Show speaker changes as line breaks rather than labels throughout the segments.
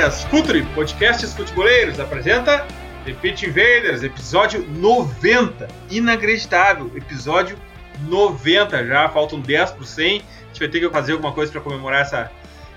Futeboleiras, Futuri, podcasts futeboleiros, apresenta The Pitch Invaders, episódio 90. Inacreditável, episódio 90 já, faltam 10 por 100. A gente vai ter que fazer alguma coisa para comemorar essa,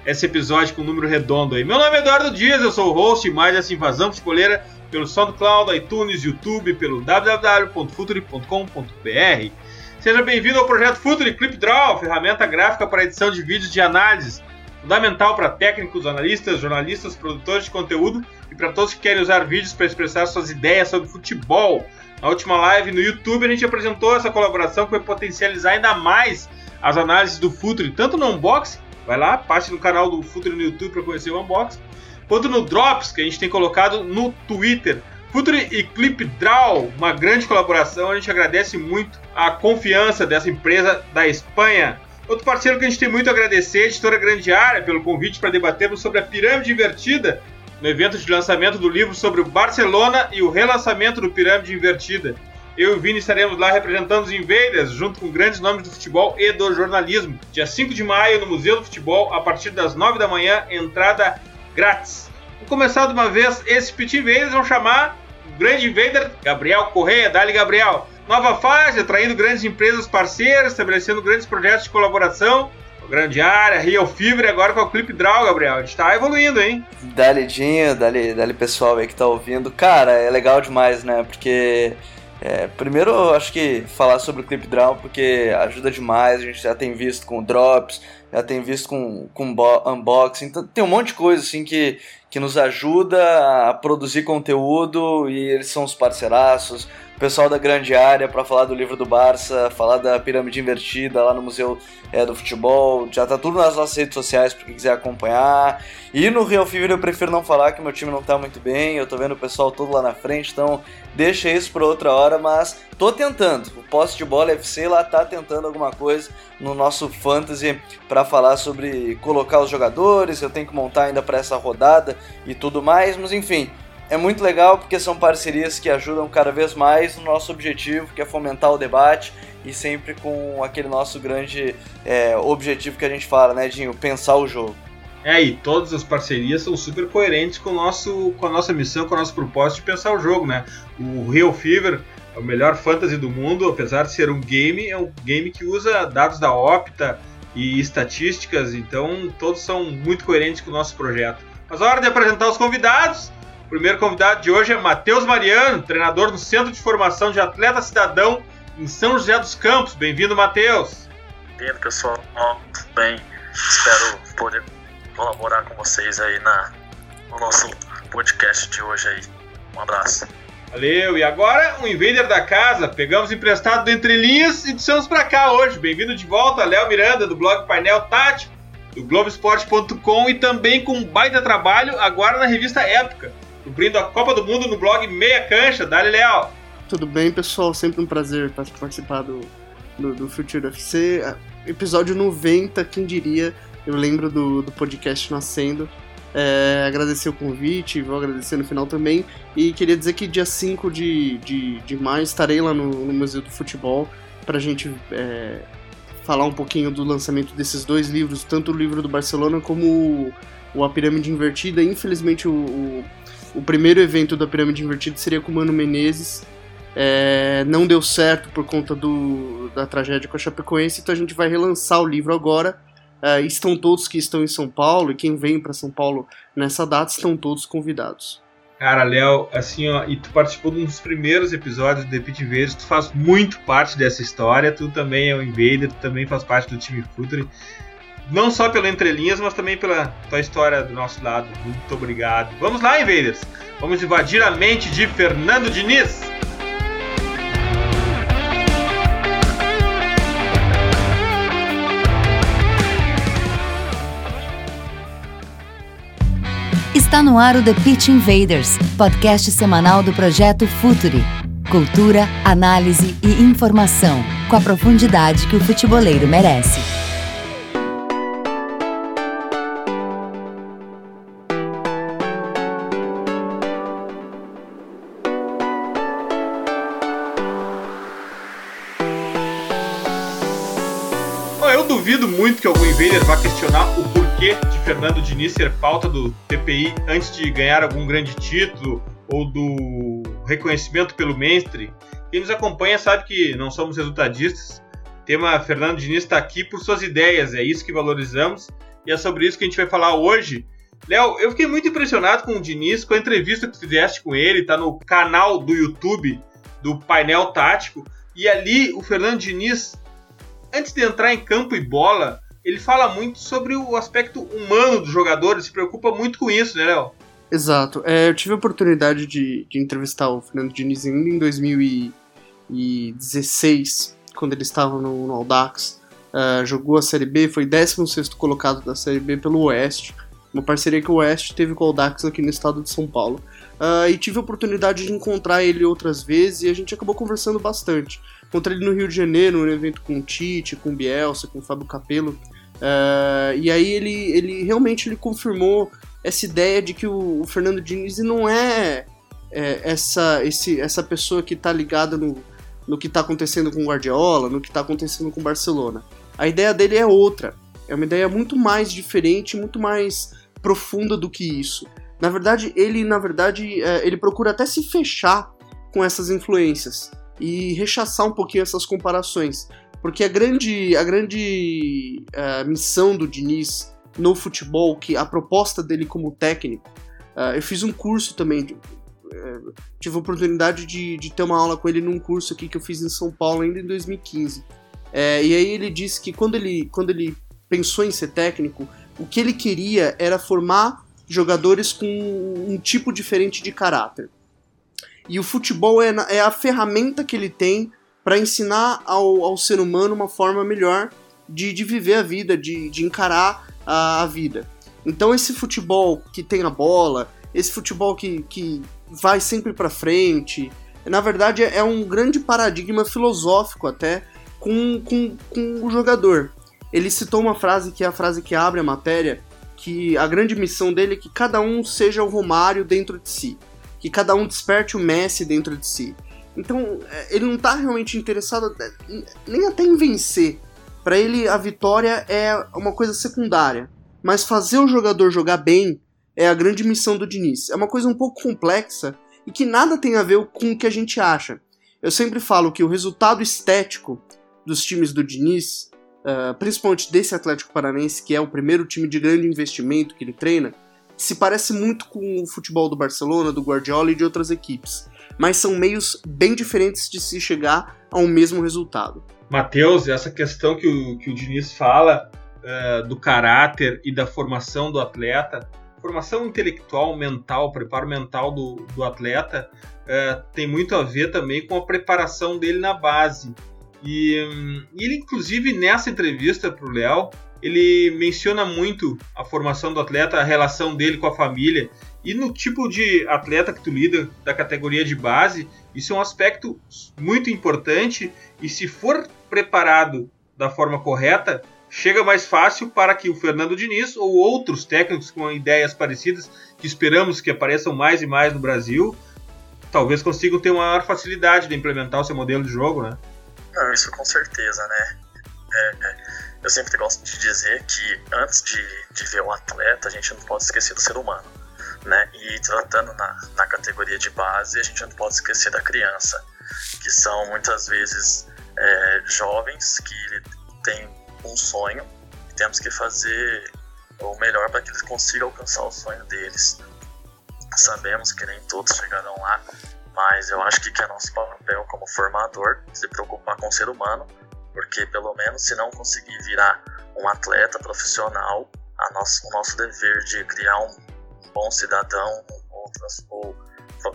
esse episódio com um número redondo aí. Meu nome é Eduardo Dias, eu sou o host mais essa invasão futeboleira pelo SoundCloud, iTunes, YouTube, pelo www.futuri.com.br. Seja bem-vindo ao projeto Futuri Clip Draw, ferramenta gráfica para edição de vídeos de análises fundamental para técnicos, analistas, jornalistas, produtores de conteúdo e para todos que querem usar vídeos para expressar suas ideias sobre futebol. Na última live no YouTube a gente apresentou essa colaboração que vai potencializar ainda mais as análises do Futre, tanto no unboxing, vai lá, parte no canal do Futre no YouTube para conhecer o unboxing, quanto no Drops que a gente tem colocado no Twitter. Futre e Clip Draw, uma grande colaboração, a gente agradece muito a confiança dessa empresa da Espanha. Outro parceiro que a gente tem muito a agradecer, a editora Grande Área, pelo convite para debatermos sobre a pirâmide invertida no evento de lançamento do livro sobre o Barcelona e o relançamento do Pirâmide Invertida. Eu e o Vini estaremos lá representando os Invaders, junto com grandes nomes do futebol e do jornalismo. Dia 5 de maio, no Museu do Futebol, a partir das 9 da manhã, entrada grátis. Vou começar de uma vez esse Pit Invaders, vamos chamar o grande Invader, Gabriel Correia. Dali, Gabriel. Nova fase, atraindo grandes empresas parceiras, estabelecendo grandes projetos de colaboração. Grande área, Real Fever, agora com o Clip Draw, Gabriel. A gente tá evoluindo, hein?
Dali, Dinho, dali, dali pessoal aí que tá ouvindo. Cara, é legal demais, né? Porque é, primeiro, eu acho que falar sobre o Clip Draw, porque ajuda demais, a gente já tem visto com drops, já tem visto com, com unboxing, então tem um monte de coisa assim que, que nos ajuda a produzir conteúdo e eles são os parceiraços pessoal da grande área para falar do livro do Barça, falar da pirâmide invertida lá no Museu é, do Futebol. Já tá tudo nas nossas redes sociais para quem quiser acompanhar. E no Real Fever eu prefiro não falar que meu time não tá muito bem, eu tô vendo o pessoal todo lá na frente, então deixa isso para outra hora, mas tô tentando. O poste de bola FC lá tá tentando alguma coisa no nosso fantasy para falar sobre colocar os jogadores, eu tenho que montar ainda para essa rodada e tudo mais, mas enfim, é muito legal porque são parcerias que ajudam cada vez mais no nosso objetivo, que é fomentar o debate e sempre com aquele nosso grande é, objetivo que a gente fala, né, Dinho? Pensar o jogo.
É, e todas as parcerias são super coerentes com, o nosso, com a nossa missão, com o nosso propósito de pensar o jogo, né? O Real Fever é o melhor fantasy do mundo, apesar de ser um game, é um game que usa dados da Opta e estatísticas, então todos são muito coerentes com o nosso projeto. Mas a hora de apresentar os convidados, primeiro convidado de hoje é Matheus Mariano, treinador do Centro de Formação de Atleta Cidadão em São José dos Campos. Bem-vindo, Matheus.
Bem-vindo, pessoal. Tudo bem? Espero poder colaborar com vocês aí na, no nosso podcast de hoje aí. Um abraço.
Valeu, e agora um invader da casa, pegamos emprestado do Entre Linhas e dissemos para cá hoje. Bem-vindo de volta, Léo Miranda, do blog Painel Tático, do Globoesporte.com e também com um baita trabalho agora na revista Época cobrindo a Copa do Mundo no blog Meia Cancha. Dali, Leal.
Tudo bem, pessoal? Sempre um prazer participar do, do, do Future FC. Episódio 90, quem diria? Eu lembro do, do podcast Nascendo. É, agradecer o convite, vou agradecer no final também. E queria dizer que dia 5 de, de, de maio estarei lá no, no Museu do Futebol para a gente é, falar um pouquinho do lançamento desses dois livros, tanto o livro do Barcelona como o, o A Pirâmide Invertida. Infelizmente, o o primeiro evento da Pirâmide Invertida seria com o Mano Menezes. É, não deu certo por conta do, da tragédia com a Chapecoense, então a gente vai relançar o livro agora. É, estão todos que estão em São Paulo e quem vem para São Paulo nessa data estão todos convidados.
Cara, Léo, assim, ó, e tu participou de um dos primeiros episódios do The Invaders, tu faz muito parte dessa história, tu também é um Invader, tu também faz parte do time Futuri não só pelo entrelinhas, mas também pela tua história do nosso lado. Muito obrigado. Vamos lá, Invaders! Vamos invadir a mente de Fernando Diniz!
Está no ar o The Pitch Invaders, podcast semanal do projeto Futuri. Cultura, análise e informação, com a profundidade que o futeboleiro merece.
Duvido muito que algum invader vá questionar o porquê de Fernando Diniz ser pauta do TPI antes de ganhar algum grande título ou do reconhecimento pelo mainstream. Quem nos acompanha sabe que não somos resultadistas. O tema Fernando Diniz está aqui por suas ideias, é isso que valorizamos e é sobre isso que a gente vai falar hoje. Léo, eu fiquei muito impressionado com o Diniz, com a entrevista que fizeste com ele, está no canal do YouTube do Painel Tático, e ali o Fernando Diniz antes de entrar em campo e bola, ele fala muito sobre o aspecto humano do jogador, ele se preocupa muito com isso, né, Léo?
Exato. É, eu tive a oportunidade de, de, entrevistar o Fernando Diniz ainda em 2016, quando ele estava no, no Audax. Uh, jogou a Série B, foi 16 colocado da Série B pelo Oeste, uma parceria que o Oeste teve com o Audax aqui no estado de São Paulo. Uh, e tive a oportunidade de encontrar ele outras vezes e a gente acabou conversando bastante. Encontrei ele no Rio de Janeiro, no evento com o Tite, com o Bielsa, com o Fábio Capello. Uh, e aí ele, ele realmente ele confirmou essa ideia de que o, o Fernando Diniz não é, é, essa, esse, essa pessoa que está ligada no, no que está acontecendo com o Guardiola, no que está acontecendo com o Barcelona. A ideia dele é outra. É uma ideia muito mais diferente, muito mais profunda do que isso. Na verdade, ele na verdade é, ele procura até se fechar com essas influências e rechaçar um pouquinho essas comparações. Porque a grande, a grande uh, missão do Diniz no futebol, que a proposta dele como técnico, uh, eu fiz um curso também, de, uh, tive a oportunidade de, de ter uma aula com ele num curso aqui que eu fiz em São Paulo ainda em 2015. É, e aí ele disse que quando ele, quando ele pensou em ser técnico, o que ele queria era formar jogadores com um tipo diferente de caráter. E o futebol é, é a ferramenta que ele tem para ensinar ao, ao ser humano uma forma melhor de, de viver a vida, de, de encarar a, a vida. Então esse futebol que tem a bola, esse futebol que, que vai sempre para frente, na verdade é um grande paradigma filosófico até com, com, com o jogador. Ele citou uma frase que é a frase que abre a matéria, que a grande missão dele é que cada um seja o Romário dentro de si que cada um desperte o Messi dentro de si. Então, é, ele não está realmente interessado nem até em vencer. Para ele, a vitória é uma coisa secundária. Mas fazer o jogador jogar bem é a grande missão do Diniz. É uma coisa um pouco complexa e que nada tem a ver com o que a gente acha. Eu sempre falo que o resultado estético dos times do Diniz, uh, principalmente desse Atlético Paranense, que é o primeiro time de grande investimento que ele treina, se parece muito com o futebol do Barcelona, do Guardiola e de outras equipes, mas são meios bem diferentes de se chegar a um mesmo resultado.
Matheus, essa questão que o, que o Diniz fala uh, do caráter e da formação do atleta, formação intelectual, mental, preparo mental do, do atleta, uh, tem muito a ver também com a preparação dele na base. E, um, ele, inclusive, nessa entrevista para o Léo, ele menciona muito a formação do atleta, a relação dele com a família. E no tipo de atleta que tu lida da categoria de base, isso é um aspecto muito importante e se for preparado da forma correta, chega mais fácil para que o Fernando Diniz ou outros técnicos com ideias parecidas, que esperamos que apareçam mais e mais no Brasil, talvez consigam ter uma maior facilidade de implementar o seu modelo de jogo, né?
Não, isso com certeza, né? É, é eu sempre gosto de dizer que antes de, de ver o atleta, a gente não pode esquecer do ser humano. Né? E tratando na, na categoria de base, a gente não pode esquecer da criança, que são muitas vezes é, jovens que têm um sonho e temos que fazer o melhor para que eles consigam alcançar o sonho deles. Sabemos que nem todos chegarão lá, mas eu acho que, que é nosso papel como formador se preocupar com o ser humano porque pelo menos se não conseguir virar um atleta profissional, a nosso, o nosso dever de criar um bom cidadão ou, trans, ou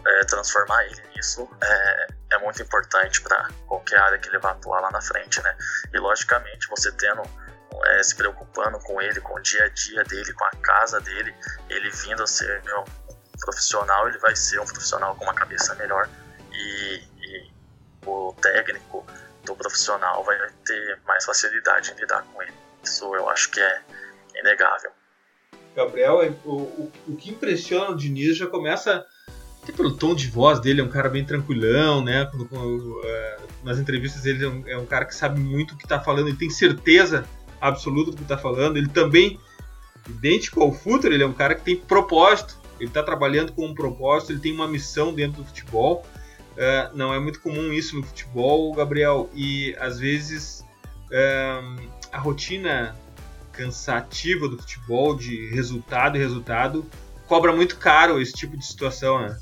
é, transformar ele nisso é, é muito importante para qualquer área que ele vá atuar lá na frente, né? E logicamente você tendo é, se preocupando com ele, com o dia a dia dele, com a casa dele, ele vindo a ser um profissional, ele vai ser um profissional com uma cabeça melhor e, e o técnico do profissional vai ter mais facilidade em lidar com ele. Isso eu acho que é inegável.
Gabriel, é, o, o, o que impressiona o Diniz já começa até pelo tom de voz dele, é um cara bem tranquilão, né? Quando, quando, é, nas entrevistas ele é um, é um, cara que sabe muito o que está falando, ele tem certeza absoluta do que está falando. Ele também, idêntico ao Futre, ele é um cara que tem propósito, ele está trabalhando com um propósito, ele tem uma missão dentro do futebol. É, não é muito comum isso no futebol, Gabriel, e às vezes é, a rotina cansativa do futebol, de resultado e resultado, cobra muito caro esse tipo de situação, né?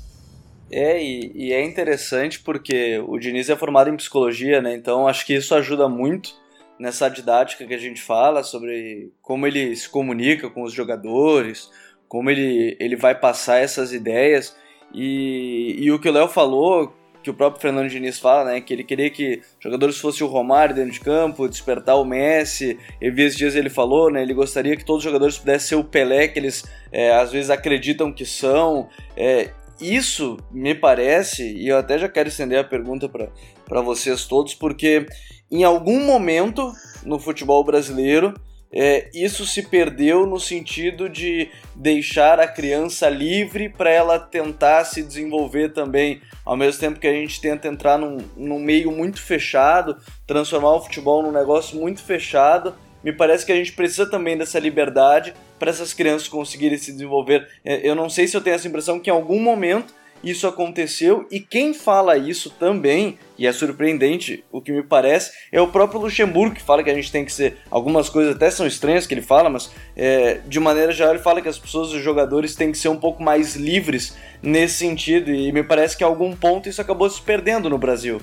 É, e, e, é interessante porque o Diniz é formado em psicologia, né? Então acho que isso ajuda muito nessa didática que a gente fala sobre como ele se comunica com os jogadores, como ele, ele vai passar essas ideias. E, e o que o Léo falou, que o próprio Fernando Diniz fala, né? Que ele queria que jogadores fossem o Romário dentro de campo, despertar o Messi. E esses dias ele falou, né? Ele gostaria que todos os jogadores pudessem ser o Pelé que eles é, às vezes acreditam que são. É, isso me parece, e eu até já quero estender a pergunta para vocês todos, porque em algum momento no futebol brasileiro é, isso se perdeu no sentido de deixar a criança livre para ela tentar se desenvolver também, ao mesmo tempo que a gente tenta entrar num, num meio muito fechado, transformar o futebol num negócio muito fechado. Me parece que a gente precisa também dessa liberdade para essas crianças conseguirem se desenvolver. É, eu não sei se eu tenho essa impressão que em algum momento isso aconteceu e quem fala isso também, e é surpreendente o que me parece, é o próprio Luxemburgo que fala que a gente tem que ser. Algumas coisas até são estranhas que ele fala, mas é, de maneira geral ele fala que as pessoas, os jogadores, têm que ser um pouco mais livres nesse sentido, e me parece que a algum ponto isso acabou se perdendo no Brasil.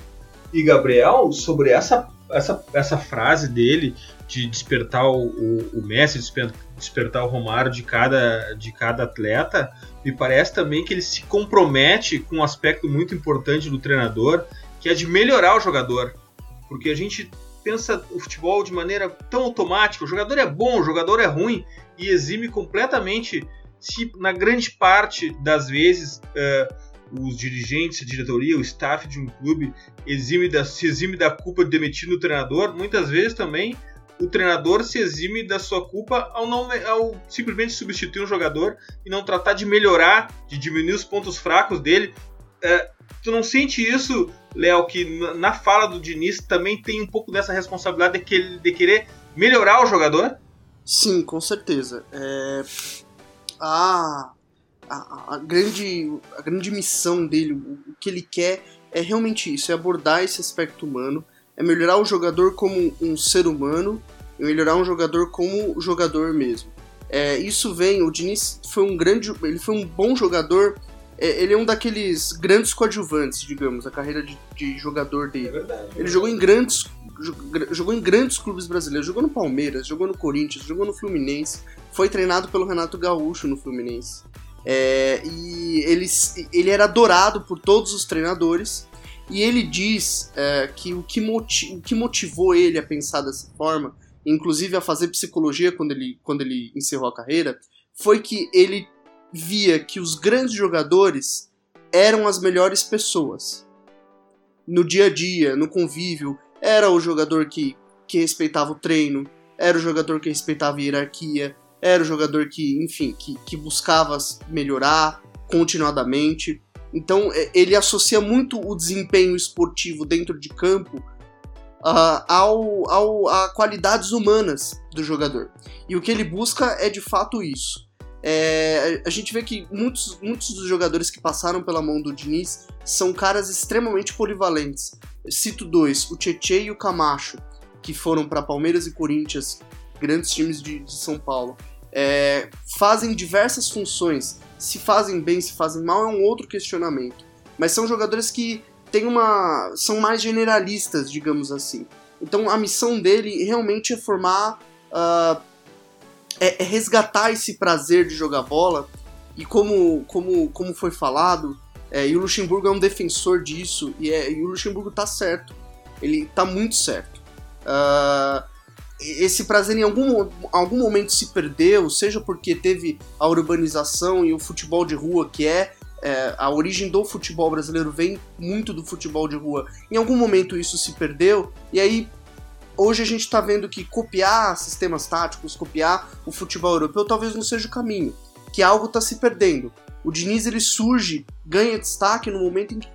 E Gabriel, sobre essa, essa, essa frase dele de despertar o, o, Messi, despertar, despertar o Romário de cada, de cada atleta, me parece também que ele se compromete com um aspecto muito importante do treinador, que é de melhorar o jogador. Porque a gente pensa o futebol de maneira tão automática, o jogador é bom, o jogador é ruim, e exime completamente, se na grande parte das vezes uh, os dirigentes, a diretoria, o staff de um clube exime da, se exime da culpa de demitir o treinador, muitas vezes também o treinador se exime da sua culpa ao, não, ao simplesmente substituir um jogador e não tratar de melhorar, de diminuir os pontos fracos dele. É, tu não sente isso, Léo, que na fala do Diniz também tem um pouco dessa responsabilidade de, que, de querer melhorar o jogador?
Sim, com certeza. É... A, a, a, grande, a grande missão dele, o, o que ele quer é realmente isso, é abordar esse aspecto humano é melhorar o jogador como um ser humano e melhorar um jogador como jogador mesmo. É, isso vem, o Diniz foi um grande, ele foi um bom jogador, é, ele é um daqueles grandes coadjuvantes, digamos, a carreira de, de jogador dele. É verdade, ele jogou em grandes jogou em grandes clubes brasileiros, jogou no Palmeiras, jogou no Corinthians, jogou no Fluminense, foi treinado pelo Renato Gaúcho no Fluminense. É, e ele, ele era adorado por todos os treinadores e ele diz é, que, o que, o que motivou ele a pensar dessa forma, inclusive a fazer psicologia quando ele, quando ele encerrou a carreira, foi que ele via que os grandes jogadores eram as melhores pessoas. No dia a dia, no convívio, era o jogador que, que respeitava o treino, era o jogador que respeitava a hierarquia, era o jogador que, enfim, que, que buscava melhorar continuadamente. Então é, ele associa muito o desempenho esportivo dentro de campo uh, ao, ao, a qualidades humanas do jogador. E o que ele busca é de fato isso. É, a gente vê que muitos, muitos dos jogadores que passaram pela mão do Diniz são caras extremamente polivalentes. Cito dois, o Tietchan e o Camacho, que foram para Palmeiras e Corinthians, grandes times de, de São Paulo. É, fazem diversas funções, se fazem bem, se fazem mal é um outro questionamento. Mas são jogadores que têm uma. são mais generalistas, digamos assim. Então a missão dele realmente é formar. Uh, é, é, resgatar esse prazer de jogar bola. E como, como, como foi falado, é, e o Luxemburgo é um defensor disso, e, é, e o Luxemburgo tá certo. Ele tá muito certo. Uh, esse prazer em algum, algum momento se perdeu, seja porque teve a urbanização e o futebol de rua, que é, é, a origem do futebol brasileiro vem muito do futebol de rua. Em algum momento isso se perdeu, e aí hoje a gente está vendo que copiar sistemas táticos, copiar o futebol europeu talvez não seja o caminho, que algo está se perdendo. O Diniz ele surge, ganha destaque no momento em que,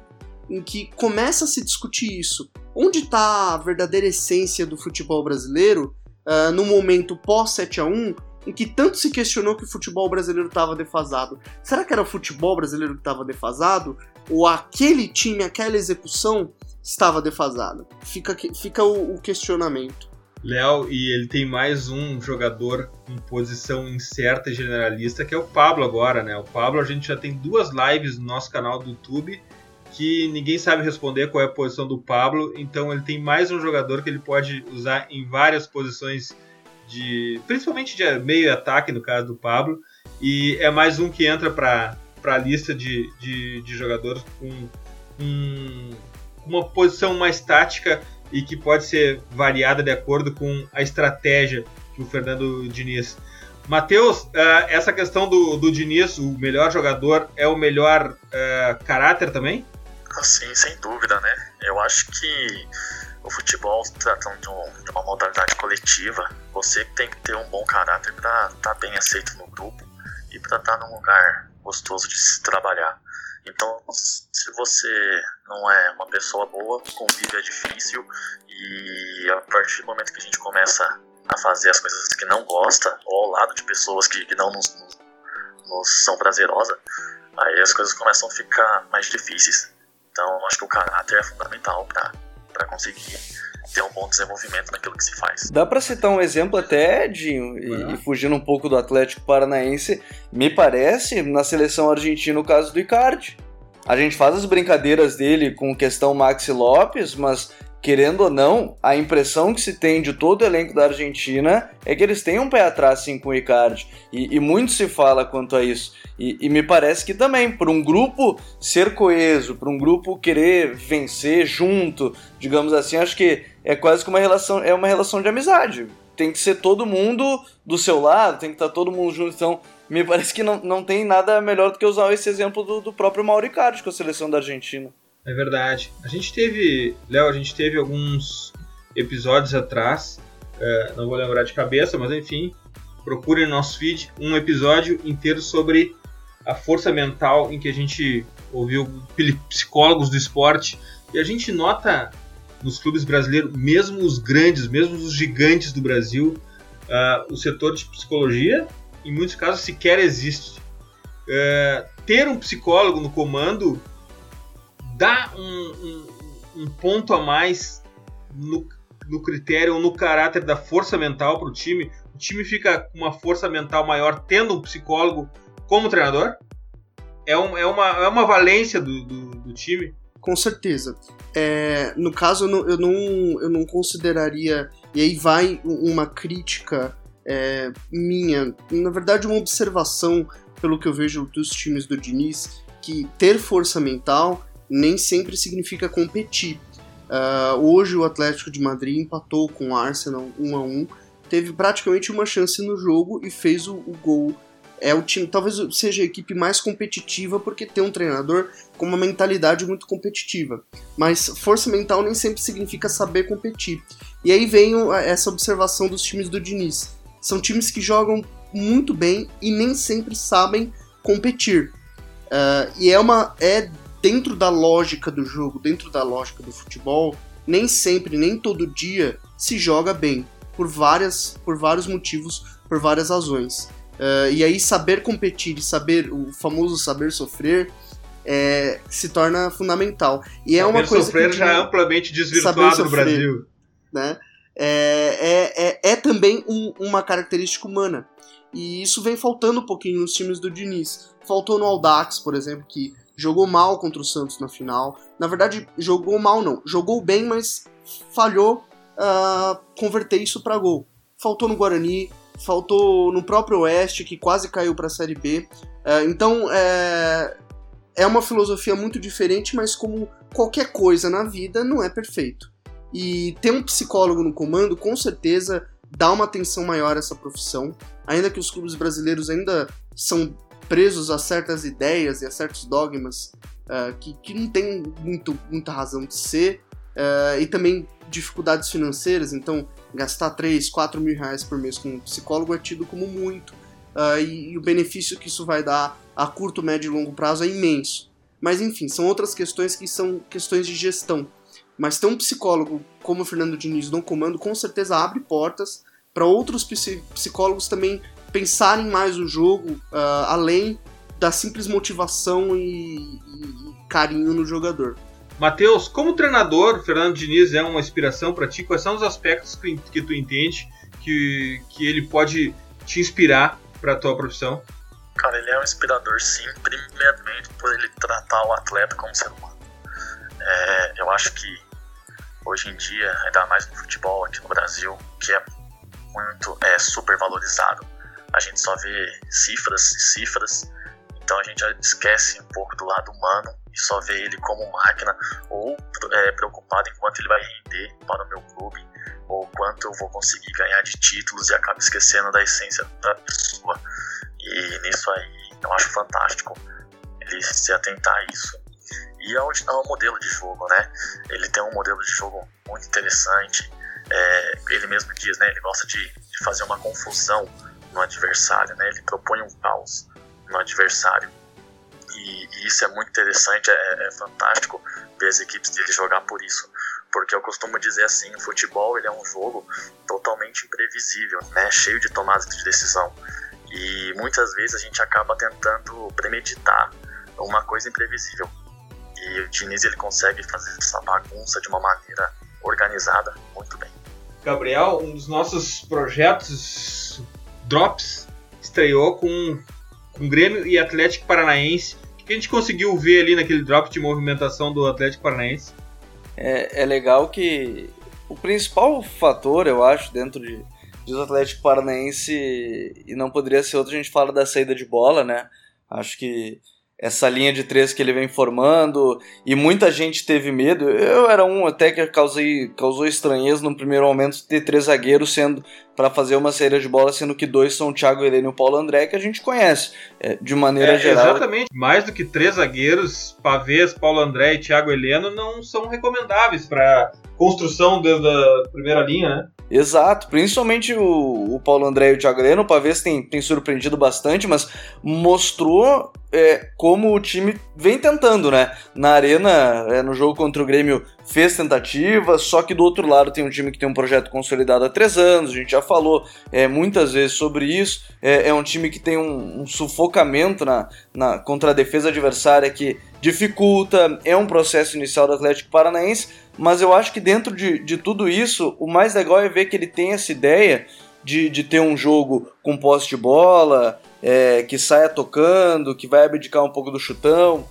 em que começa a se discutir isso. Onde está a verdadeira essência do futebol brasileiro uh, no momento pós 7 a 1 em que tanto se questionou que o futebol brasileiro estava defasado? Será que era o futebol brasileiro que estava defasado? Ou aquele time, aquela execução estava defasada? Fica, fica o, o questionamento.
Léo, e ele tem mais um jogador em posição incerta e generalista, que é o Pablo agora, né? O Pablo, a gente já tem duas lives no nosso canal do YouTube que ninguém sabe responder qual é a posição do Pablo, então ele tem mais um jogador que ele pode usar em várias posições de, principalmente de meio ataque no caso do Pablo, e é mais um que entra para a lista de, de, de jogadores com um, uma posição mais tática e que pode ser variada de acordo com a estratégia que o Fernando Diniz Matheus, uh, essa questão do, do Diniz, o melhor jogador, é o melhor uh, caráter também?
Assim, sem dúvida, né? Eu acho que o futebol, tratando de, um, de uma modalidade coletiva, você tem que ter um bom caráter para estar tá bem aceito no grupo e para estar tá num lugar gostoso de se trabalhar. Então, se você não é uma pessoa boa, convívio é difícil e a partir do momento que a gente começa a fazer as coisas que não gosta ou ao lado de pessoas que, que não nos, nos, são prazerosas, aí as coisas começam a ficar mais difíceis. Então, acho que o caráter é fundamental para conseguir ter um bom desenvolvimento naquilo que se faz.
Dá para citar um exemplo até, Dinho, e, e, fugindo um pouco do Atlético Paranaense, me parece, na seleção argentina, o caso do Icardi. A gente faz as brincadeiras dele com questão Maxi Lopes, mas querendo ou não, a impressão que se tem de todo o elenco da Argentina é que eles têm um pé atrás sim com o Icardi. E, e muito se fala quanto a isso. E, e me parece que também, para um grupo ser coeso, para um grupo querer vencer junto, digamos assim, acho que é quase que uma relação, é uma relação de amizade. Tem que ser todo mundo do seu lado, tem que estar tá todo mundo junto. Então, me parece que não, não tem nada melhor do que usar esse exemplo do, do próprio Mauro Icardi com a seleção da Argentina.
É verdade. A gente teve, Léo, a gente teve alguns episódios atrás, é, não vou lembrar de cabeça, mas enfim, procure no nosso feed um episódio inteiro sobre a força mental em que a gente ouviu psicólogos do esporte e a gente nota nos clubes brasileiros, mesmo os grandes, mesmo os gigantes do Brasil, uh, o setor de psicologia, em muitos casos, sequer existe. Uh, ter um psicólogo no comando dá um, um, um ponto a mais no, no critério ou no caráter da força mental para o time. O time fica com uma força mental maior tendo um psicólogo como treinador. É, um, é, uma, é uma valência do, do, do time.
Com certeza. É, no caso, eu não, eu não, eu, não, consideraria. E aí vai uma crítica é, minha, na verdade, uma observação, pelo que eu vejo dos times do Diniz, que ter força mental nem sempre significa competir. Uh, hoje o Atlético de Madrid empatou com o Arsenal 1 a 1 teve praticamente uma chance no jogo e fez o, o gol. É o time, talvez seja a equipe mais competitiva porque tem um treinador com uma mentalidade muito competitiva. Mas força mental nem sempre significa saber competir. E aí vem essa observação dos times do Diniz. São times que jogam muito bem e nem sempre sabem competir. Uh, e é uma é dentro da lógica do jogo, dentro da lógica do futebol, nem sempre, nem todo dia se joga bem, por, várias, por vários motivos, por várias razões. Uh, e aí saber competir e saber, o famoso saber sofrer, é, se torna fundamental. E é uma coisa
sofrer
que,
já é amplamente desvirtuado sofrer, no Brasil.
Né? É, é, é, é também um, uma característica humana. E isso vem faltando um pouquinho nos times do Diniz. Faltou no Aldax, por exemplo, que jogou mal contra o Santos na final. Na verdade, jogou mal não, jogou bem, mas falhou uh, converter isso para gol. Faltou no Guarani, faltou no próprio Oeste, que quase caiu para a Série B. Uh, então, é, é uma filosofia muito diferente, mas como qualquer coisa na vida, não é perfeito. E ter um psicólogo no comando, com certeza, dar uma atenção maior a essa profissão, ainda que os clubes brasileiros ainda são presos a certas ideias e a certos dogmas uh, que, que não tem muito, muita razão de ser, uh, e também dificuldades financeiras, então gastar 3, 4 mil reais por mês com um psicólogo é tido como muito, uh, e, e, o benefício que isso vai dar a curto, médio e longo prazo é imenso. Mas enfim, são outras questões que são questões de gestão. Mas ter um psicólogo como o Fernando Diniz no comando com certeza abre portas para outros psicólogos também pensarem mais o jogo uh, além da simples motivação e, e carinho no jogador.
Matheus, como treinador, Fernando Diniz é uma inspiração para ti? Quais são os aspectos que, que tu entende que, que ele pode te inspirar para a tua profissão?
Cara, ele é um inspirador sim, primeiramente por ele tratar o atleta como ser humano. É, eu acho que hoje em dia, ainda mais no futebol aqui no Brasil, que é muito é, super valorizado, a gente só vê cifras e cifras, então a gente esquece um pouco do lado humano e só vê ele como máquina ou é, preocupado em quanto ele vai render para o meu clube ou quanto eu vou conseguir ganhar de títulos e acaba esquecendo da essência da pessoa. E nisso aí eu acho fantástico ele se atentar a isso. E é ao modelo de jogo, né? Ele tem um modelo de jogo muito interessante. É, ele mesmo diz, né? Ele gosta de, de fazer uma confusão no adversário, né? Ele propõe um caos no adversário. E, e isso é muito interessante, é, é, fantástico ver as equipes dele jogar por isso. Porque eu costumo dizer assim, o futebol ele é um jogo totalmente imprevisível, né? cheio de tomadas de decisão. E muitas vezes a gente acaba tentando premeditar uma coisa imprevisível. E o Diniz ele consegue fazer essa bagunça de uma maneira organizada muito bem.
Gabriel, um dos nossos projetos Drops estreou com, com Grêmio e Atlético Paranaense. O que a gente conseguiu ver ali naquele drop de movimentação do Atlético Paranaense?
É, é legal que o principal fator, eu acho, dentro de, do Atlético Paranaense, e não poderia ser outro, a gente fala da saída de bola, né? Acho que essa linha de três que ele vem formando e muita gente teve medo. Eu era um até que causei, causou estranheza no primeiro momento ter três zagueiros sendo para fazer uma saída de bola, sendo que dois são o Thiago Heleno e o Paulo André, que a gente conhece é, de maneira
é,
geral.
Exatamente. Mais do que três zagueiros, Pavês, Paulo André e Thiago Heleno não são recomendáveis para construção desde a primeira linha, né?
Exato, principalmente o, o Paulo André e o Thiago Heleno, o Pavês tem, tem surpreendido bastante, mas mostrou é, como o time vem tentando, né? Na arena, é, no jogo contra o Grêmio, fez tentativas, só que do outro lado tem um time que tem um projeto consolidado há três anos, a gente já falou é, muitas vezes sobre isso. É, é um time que tem um, um sufocamento na, na, contra a defesa adversária que dificulta, é um processo inicial do Atlético Paranaense, mas eu acho que dentro de, de tudo isso, o mais legal é ver que ele tem essa ideia de, de ter um jogo com posse de bola, é, que saia tocando, que vai abdicar um pouco do chutão,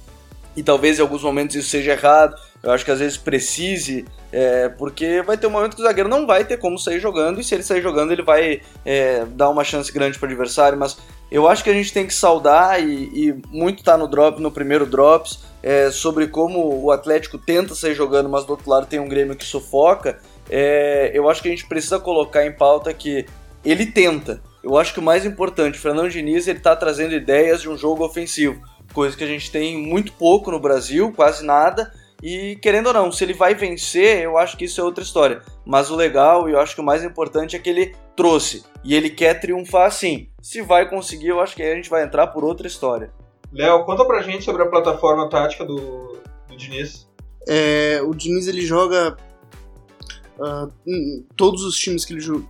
e talvez em alguns momentos isso seja errado. Eu acho que às vezes precise, é, porque vai ter um momento que o zagueiro não vai ter como sair jogando, e se ele sair jogando, ele vai é, dar uma chance grande para o adversário. Mas eu acho que a gente tem que saudar, e, e muito tá no drop, no primeiro drops, é, sobre como o Atlético tenta sair jogando, mas do outro lado tem um Grêmio que sufoca. É, eu acho que a gente precisa colocar em pauta que ele tenta. Eu acho que o mais importante, o Fernando Diniz ele está trazendo ideias de um jogo ofensivo, coisa que a gente tem muito pouco no Brasil, quase nada. E querendo ou não, se ele vai vencer, eu acho que isso é outra história. Mas o legal e eu acho que o mais importante é que ele trouxe. E ele quer triunfar sim. Se vai conseguir, eu acho que aí a gente vai entrar por outra história.
Léo, conta pra gente sobre a plataforma tática do, do Diniz.
É, o Diniz ele joga uh, todos os times que ele joga.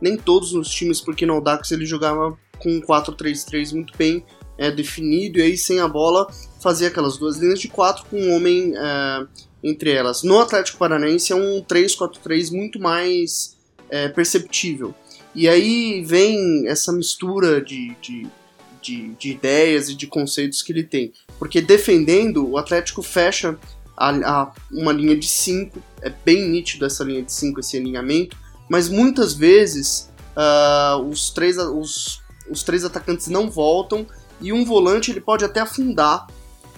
Nem todos os times, porque no Audax ele jogava com um 4-3-3 muito bem é, definido, e aí sem a bola fazia aquelas duas linhas de quatro com um homem é, entre elas. No Atlético Paranaense é um 3-4-3 muito mais é, perceptível. E aí vem essa mistura de, de, de, de, ideias e de conceitos que ele tem. Porque defendendo, o Atlético fecha a, a uma linha de 5, é bem nítido essa linha de 5, esse alinhamento, mas muitas vezes uh, os, três, os, os três atacantes não voltam e um volante ele pode até afundar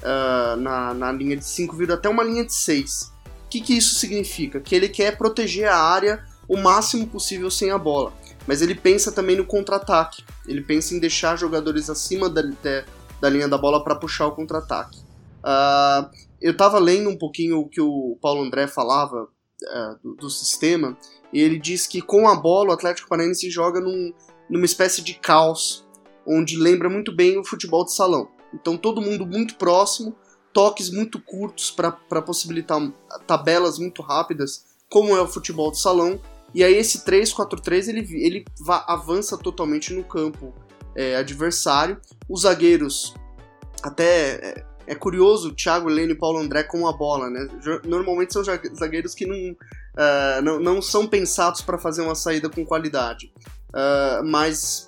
uh, na, na linha de 5, vir até uma linha de 6. O que, que isso significa? Que ele quer proteger a área o máximo possível sem a bola. mas ele pensa também no contra-ataque. Ele pensa em deixar jogadores acima da, da, da linha da bola para puxar o contra-ataque. Uh, eu estava lendo um pouquinho o que o Paulo André falava uh, do, do, sistema, e ele diz que com a bola o Atlético Paranaense joga num, numa espécie de caos, onde lembra muito bem o futebol de salão. Então todo mundo muito próximo, toques muito curtos para possibilitar tabelas muito rápidas, como é o futebol de salão. E aí esse 3-4-3 ele, ele avança totalmente no campo é, adversário. Os zagueiros, até é, é curioso, Thiago Heleno e Paulo André com a bola, né? Normalmente são zagueiros que não, uh, não, não são pensados para fazer uma saída com qualidade. Uh, mas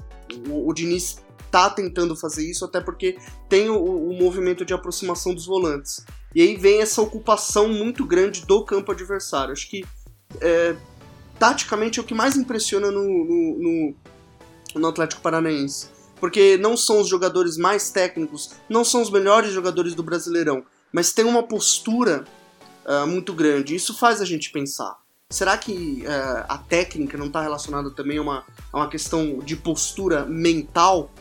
o, o Diniz tá tentando fazer isso, até porque tem o, o, movimento de aproximação dos volantes. E aí vem essa ocupação muito grande do campo adversário. Acho que é, taticamente é o que mais impressiona no, no, no, no Atlético Paranaense. Porque não são os jogadores mais técnicos, não são os melhores jogadores do Brasileirão, mas tem uma postura uh, muito grande. Isso faz a gente pensar. Será que uh, a técnica não está relacionada também a uma, a uma questão de postura mental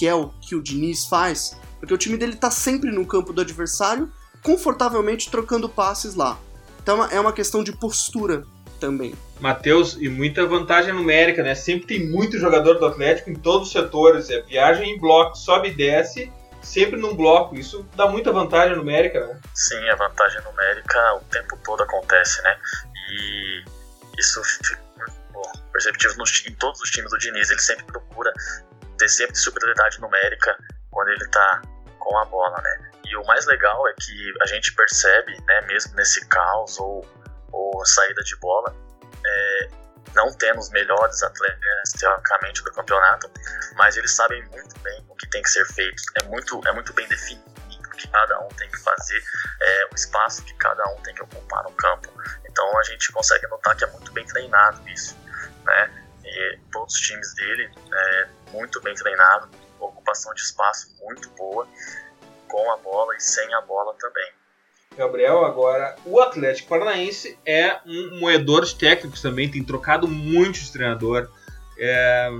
que é o que o Diniz faz, porque o time dele tá sempre no campo do adversário, confortavelmente trocando passes lá. Então é uma questão de postura também.
Matheus, e muita vantagem numérica, né? Sempre tem muito jogador do Atlético em todos os setores. É viagem em bloco, sobe e desce, sempre num bloco. Isso dá muita vantagem numérica, né?
Sim, a vantagem numérica o tempo todo acontece, né? E isso fica perceptível nos, em todos os times do Diniz. Ele sempre procura ter sempre superioridade numérica quando ele está com a bola, né? E o mais legal é que a gente percebe, né, mesmo nesse caos ou, ou saída de bola, é, não tendo os melhores atletas teoricamente do campeonato, mas eles sabem muito bem o que tem que ser feito. É muito, é muito bem definido o que cada um tem que fazer, é, o espaço que cada um tem que ocupar no campo. Então a gente consegue notar que é muito bem treinado isso, né? E todos os times dele é, muito bem treinado, ocupação de espaço muito boa, com a bola e sem a bola também.
Gabriel, agora o Atlético Paranaense é um moedor de técnicos também, tem trocado muito de treinador. É,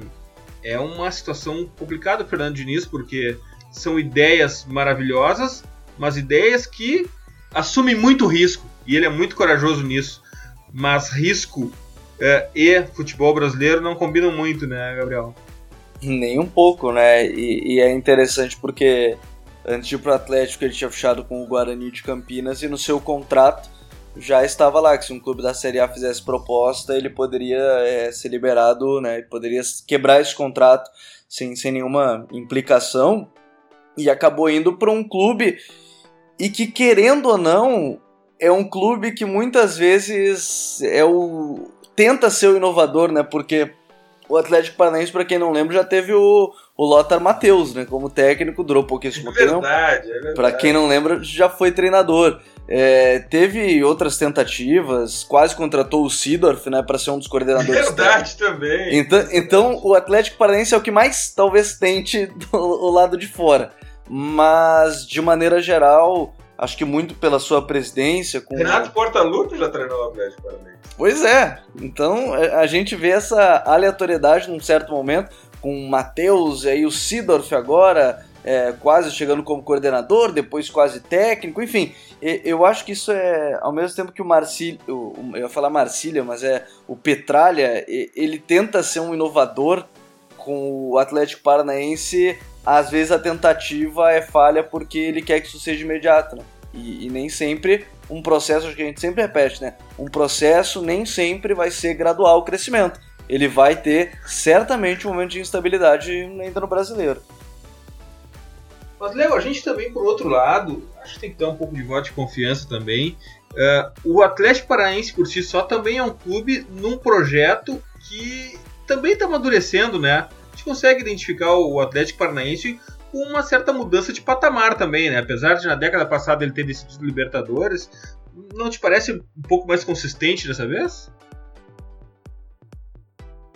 é uma situação complicada, Fernando Diniz, porque são ideias maravilhosas, mas ideias que assumem muito risco, e ele é muito corajoso nisso. Mas risco é, e futebol brasileiro não combinam muito, né, Gabriel?
Nem um pouco, né? E, e, é interessante porque antes de ir pro Atlético ele tinha fechado com o Guarani de Campinas e no seu contrato já estava lá que se um clube da Série A fizesse proposta ele poderia é, ser liberado, né? Poderia quebrar esse contrato sem, sem nenhuma implicação e acabou indo para um clube e que querendo ou não é um clube que muitas vezes é o tenta ser o inovador, né? Porque o Atlético Paranaense, para quem não lembra, já teve o, o Lothar Matheus, né? Como técnico, durou pouquíssimo
é verdade, tempo. É verdade.
Para quem não lembra, já foi treinador. É, teve outras tentativas, quase contratou o Sidorf, né, para ser um dos coordenadores.
Verdade também.
Então, então o Atlético Paranaense é o que mais talvez tente do lado de fora. Mas de maneira geral, acho que muito pela sua presidência. Com...
Renato Portaluppi já treinou o Atlético Paranaense.
Pois é, então é, a gente vê essa aleatoriedade num certo momento, com o Matheus e aí o Sidorf agora, é, quase chegando como coordenador, depois quase técnico, enfim, eu acho que isso é, ao mesmo tempo que o Marcílio, eu ia falar Marcília, mas é o Petralha, ele tenta ser um inovador com o Atlético Paranaense, às vezes a tentativa é falha porque ele quer que isso seja imediato, né? E, e, nem sempre um processo, que a gente sempre repete, né? Um processo nem sempre vai ser gradual o crescimento. Ele vai ter certamente um momento de instabilidade ainda no brasileiro.
Mas, Léo, a gente também, por outro lado, acho que tem que dar um pouco de voto de confiança também. Uh, o Atlético Paranaense por si só também é um clube num projeto que também está amadurecendo, né? A gente consegue identificar o Atlético Paranaense com uma certa mudança de patamar também, né? Apesar de na década passada ele ter decidido Libertadores, não te parece um pouco mais consistente dessa vez?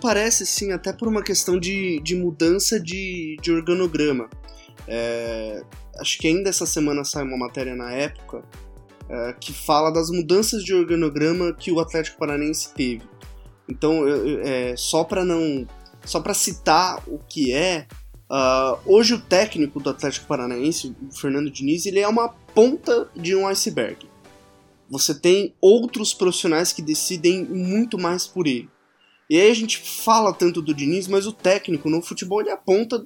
Parece sim, até por uma questão de, de mudança de, de organograma. É, acho que ainda essa semana sai uma matéria na época é, que fala das mudanças de organograma que o Atlético Paranense teve. Então, é, só para não só para citar o que é, uh, hoje o técnico do Atlético Paranaense, o Fernando Diniz, ele é uma ponta de um iceberg. Você tem outros profissionais que decidem muito mais por ele. E aí a gente fala tanto do Diniz, mas o técnico no futebol ele aponta.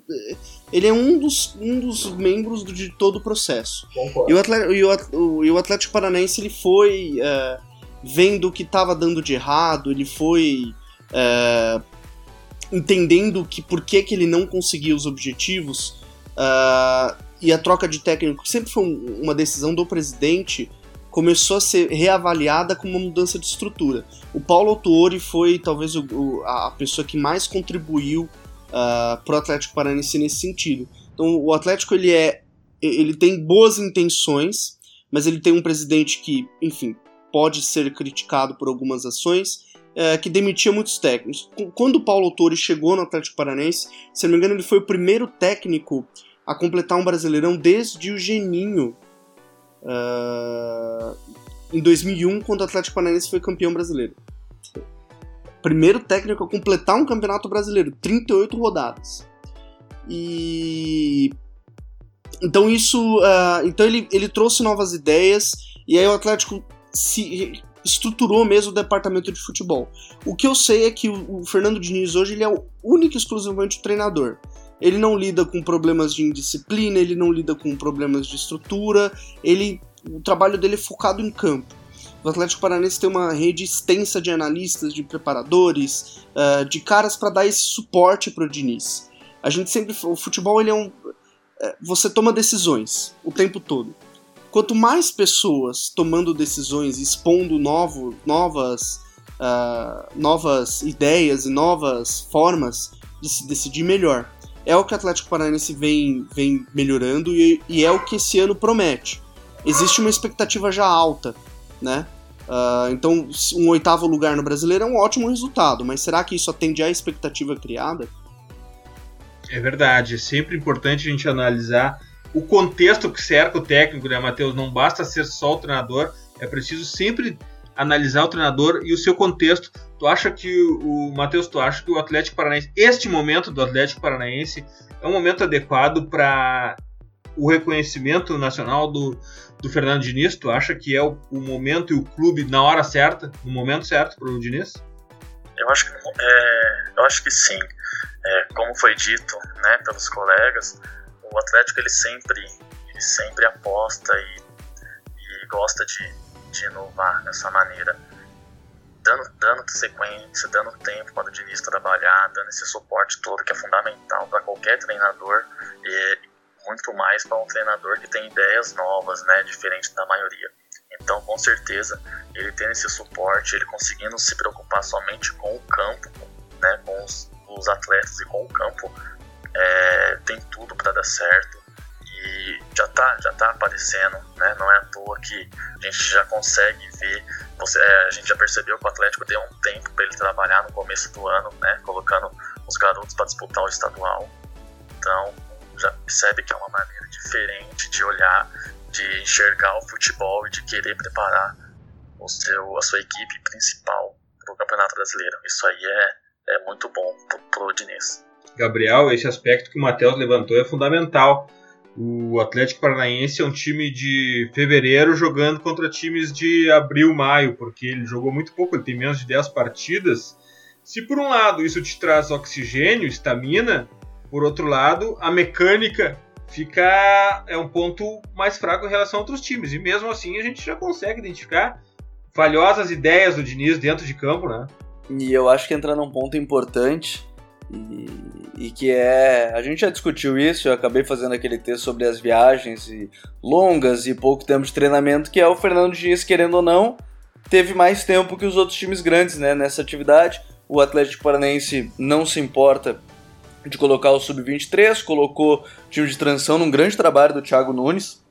Ele é um dos, um dos membros de todo o processo. E o, Atlético, e, o, e o Atlético Paranaense ele foi uh, vendo o que estava dando de errado, ele foi uh, entendendo que por que, que ele não conseguia os objetivos. Uh, e a troca de técnico sempre foi uma decisão do presidente começou a ser reavaliada como uma mudança de estrutura. O Paulo Autuori foi talvez o, o, a pessoa que mais contribuiu ah, para o Atlético Paranaense nesse sentido. Então o Atlético ele é ele tem boas intenções, mas ele tem um presidente que, enfim, pode ser criticado por algumas ações, é, que demitia muitos técnicos. Quando o Paulo Autori chegou no Atlético Paranaense, se não me engano, ele foi o primeiro técnico a completar um brasileirão desde o Geninho, uh, em 2001, quando o Atlético Paranaense foi campeão brasileiro. Primeiro técnico a completar um campeonato brasileiro, 38 rodadas. E então isso, uh, então ele, ele trouxe novas ideias e aí o Atlético se estruturou mesmo o departamento de futebol. O que eu sei é que o, o Fernando Diniz hoje ele é o único e exclusivamente o treinador. Ele não lida com problemas de indisciplina, ele não lida com problemas de estrutura, ele o trabalho dele é focado em campo. O Atlético Paranaense tem uma rede extensa de analistas, de preparadores, uh, de caras para dar esse suporte para o Diniz. A gente sempre, o futebol ele é um, é, você toma decisões o tempo todo. Quanto mais pessoas tomando decisões, expondo novo, novas, uh, novas ideias e novas formas de se decidir, melhor é o que o Atlético Paranaense vem, vem melhorando e, e é o que esse ano promete. Existe uma expectativa já alta, né? Uh, então, um oitavo lugar no brasileiro é um ótimo resultado, mas será que isso atende à expectativa criada?
É verdade, é sempre importante a gente analisar o contexto que cerca o técnico, né, Matheus? Não basta ser só o treinador, é preciso sempre analisar o treinador e o seu contexto. Tu acha que o Matheus, tu acha que o Atlético Paranaense, este momento do Atlético Paranaense é um momento adequado para o reconhecimento nacional do, do Fernando Diniz? Tu acha que é o, o momento e o clube na hora certa, no momento certo para o Diniz?
Eu acho que, é, eu acho que sim. É, como foi dito né, pelos colegas, o Atlético ele sempre, ele sempre aposta e, e gosta de, de inovar dessa maneira, dando, dando sequência, dando tempo para o Diniz trabalhar, dando esse suporte todo que é fundamental para qualquer treinador e muito mais para um treinador que tem ideias novas, né, diferente da maioria. Então, com certeza, ele tendo esse suporte, ele conseguindo se preocupar somente com o campo, né, com os, os atletas e com o campo, é, tem tudo para dar certo e já tá, já tá aparecendo, né? Não é à toa que a gente já consegue ver, você, é, a gente já percebeu que o Atlético deu um tempo para ele trabalhar no começo do ano, né? Colocando os garotos para disputar o estadual. Então, já percebe que é uma maneira diferente de olhar, de enxergar o futebol e de querer preparar o seu, a sua equipe principal para o Campeonato Brasileiro. Isso aí é, é muito bom para o Diniz.
Gabriel, esse aspecto que o Matheus levantou é fundamental o Atlético Paranaense é um time de fevereiro jogando contra times de abril, maio, porque ele jogou muito pouco, ele tem menos de 10 partidas. Se por um lado isso te traz oxigênio, estamina, por outro lado, a mecânica fica é um ponto mais fraco em relação a outros times. E mesmo assim a gente já consegue identificar falhosas ideias do Diniz dentro de campo, né?
E eu acho que entra num ponto importante e, e, que é. A gente já discutiu isso, eu acabei fazendo aquele texto sobre as viagens e longas e pouco tempo de treinamento, que é o Fernando Diniz, querendo ou não, teve mais tempo que os outros times grandes né, nessa atividade. O Atlético Paranaense não se importa de colocar o Sub-23, colocou time de transição num grande trabalho do Thiago Nunes,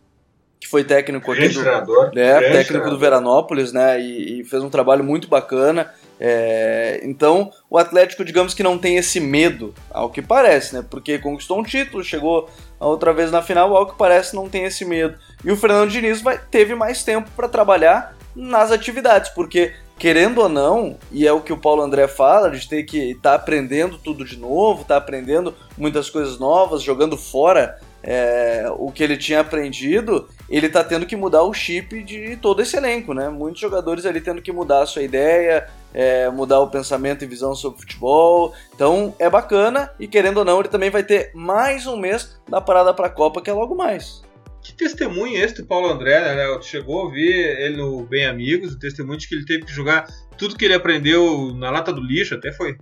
que foi técnico aqui do, é, técnico do Veranópolis, né, e, e fez um trabalho muito bacana. É, então, o Atlético, digamos que não tem esse medo, ao que parece, né? Porque conquistou um título, chegou outra vez na final, ao que parece não tem esse medo. E o Fernando Diniz vai, teve mais tempo para trabalhar nas atividades, porque querendo ou não, e é o que o Paulo André fala, de ter que estar tá aprendendo tudo de novo, tá aprendendo muitas coisas novas, jogando fora é, o que ele tinha aprendido, ele tá tendo que mudar o chip de todo esse elenco, né? Muitos jogadores ali tendo que mudar a sua ideia, é, mudar o pensamento e visão sobre futebol. Então é bacana e querendo ou não, ele também vai ter mais um mês da parada para a Copa, que é logo mais.
Que testemunho esse do Paulo André, né? Chegou a ouvir ele no Bem Amigos, o testemunho de que ele teve que jogar tudo que ele aprendeu na lata do lixo, até foi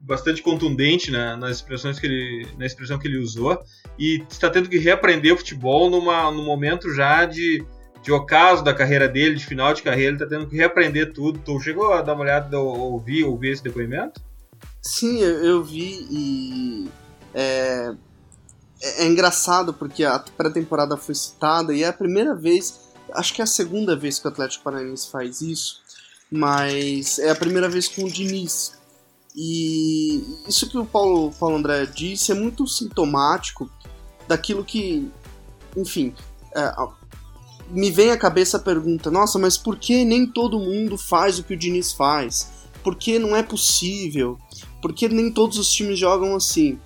bastante contundente na, nas expressões que ele, na expressão que ele usou e está tendo que reaprender o futebol numa, num momento já de, de ocaso da carreira dele, de final de carreira, ele está tendo que reaprender tudo. Tu chegou a dar uma olhada, ouvir, ouvir esse depoimento?
Sim, eu, eu vi e é, é, é engraçado porque a pré-temporada foi citada e é a primeira vez, acho que é a segunda vez que o Atlético Paranaense faz isso, mas é a primeira vez com o Diniz. E isso que o Paulo, Paulo André disse é muito sintomático daquilo que, enfim, é, me vem à cabeça a pergunta: nossa, mas por que nem todo mundo faz o que o Diniz faz? Por que não é possível? Por que nem todos os times jogam assim?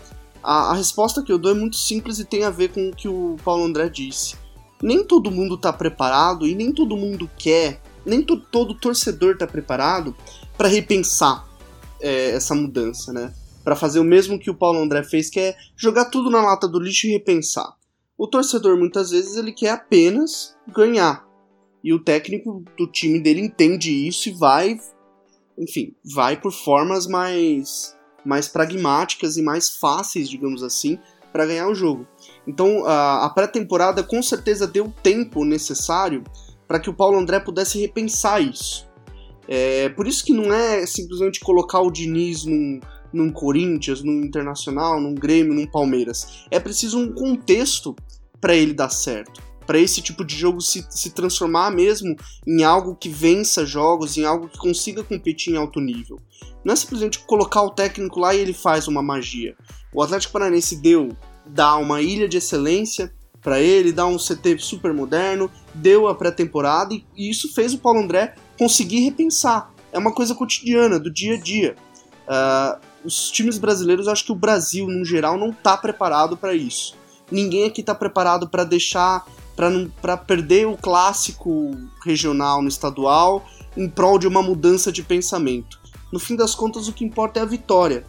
A, a resposta que eu dou é muito simples e tem a ver com o que o Paulo André disse. Nem todo mundo está preparado e nem todo mundo quer, nem to, todo torcedor está preparado para repensar é, essa mudança, né? Para fazer o mesmo que o Paulo André fez, que é jogar tudo na lata do lixo e repensar. O torcedor muitas vezes ele quer apenas ganhar. E o técnico do time dele entende isso e vai, enfim, vai por formas mais mais pragmáticas e mais fáceis, digamos assim, para ganhar o jogo. Então a, a pré-temporada com certeza deu o tempo necessário para que o Paulo André pudesse repensar isso. É, por isso que não é simplesmente colocar o Diniz num, num Corinthians, num Internacional, num Grêmio, num Palmeiras. É preciso um contexto para ele dar certo. Para esse tipo de jogo se, se transformar mesmo em algo que vença jogos, em algo que consiga competir em alto nível. Não é simplesmente colocar o técnico lá e ele faz uma magia. O Atlético Paranaense deu, dá uma ilha de excelência para ele, dá um CT super moderno, deu a pré-temporada e, e isso fez o Paulo André conseguir repensar. É uma coisa cotidiana, do dia a dia. Uh, os times brasileiros, acho que o Brasil, no geral, não está preparado para isso. Ninguém aqui está preparado para deixar, para perder o clássico regional no estadual em prol de uma mudança de pensamento. No fim das contas, o que importa é a vitória.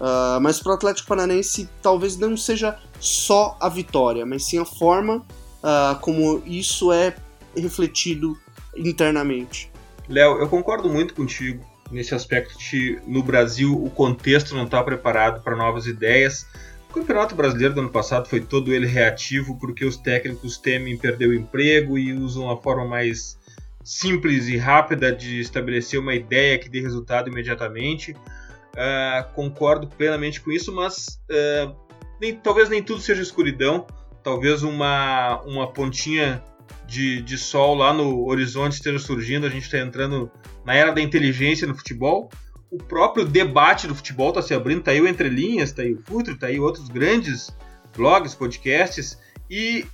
Uh, mas para o Atlético Paranaense, talvez não seja só a vitória, mas sim a forma uh, como isso é refletido internamente.
Léo, eu concordo muito contigo nesse aspecto de no Brasil o contexto não está preparado para novas ideias. O Campeonato Brasileiro do ano passado foi todo ele reativo porque os técnicos temem perder o emprego e usam a forma mais simples e rápida de estabelecer uma ideia que dê resultado imediatamente. Uh, concordo plenamente com isso, mas uh, nem, talvez nem tudo seja escuridão. Talvez uma, uma pontinha de, de sol lá no horizonte esteja surgindo, a gente está entrando na era da inteligência no futebol. O próprio debate do futebol está se abrindo, tá aí o Entre Linhas, tá aí o Futre, tá aí outros grandes blogs, podcasts, e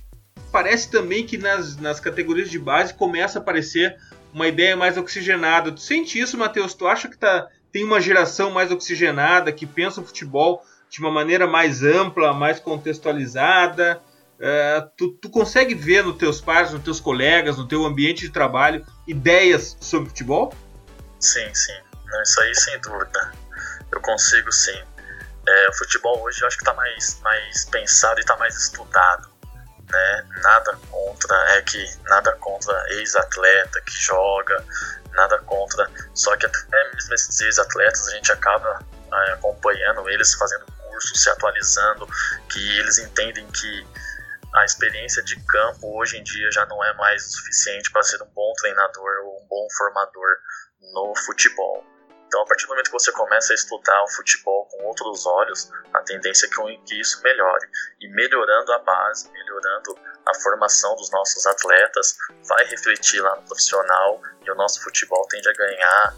parece também que nas, nas categorias de base começa a aparecer uma ideia mais oxigenada. Tu sente isso, Matheus? Tu acha que tá, tem uma geração mais oxigenada, que pensa o futebol de uma maneira mais ampla, mais contextualizada? É, tu, tu, consegue ver nos teus pares, nos teus colegas, no teu ambiente de trabalho, ideias sobre futebol?
Sim, sim. Isso aí sem dúvida. Eu consigo sim. É, o futebol hoje eu acho que está mais, mais pensado e está mais estudado. Né? Nada contra, é que nada contra ex-atleta que joga, nada contra. Só que até mesmo esses ex-atletas a gente acaba é, acompanhando eles, fazendo curso, se atualizando, que eles entendem que a experiência de campo hoje em dia já não é mais o suficiente para ser um bom treinador ou um bom formador no futebol. Então, a partir do momento que você começa a estudar o futebol com outros olhos, a tendência é que isso melhore. E melhorando a base, melhorando a formação dos nossos atletas, vai refletir lá no profissional e o nosso futebol tende a ganhar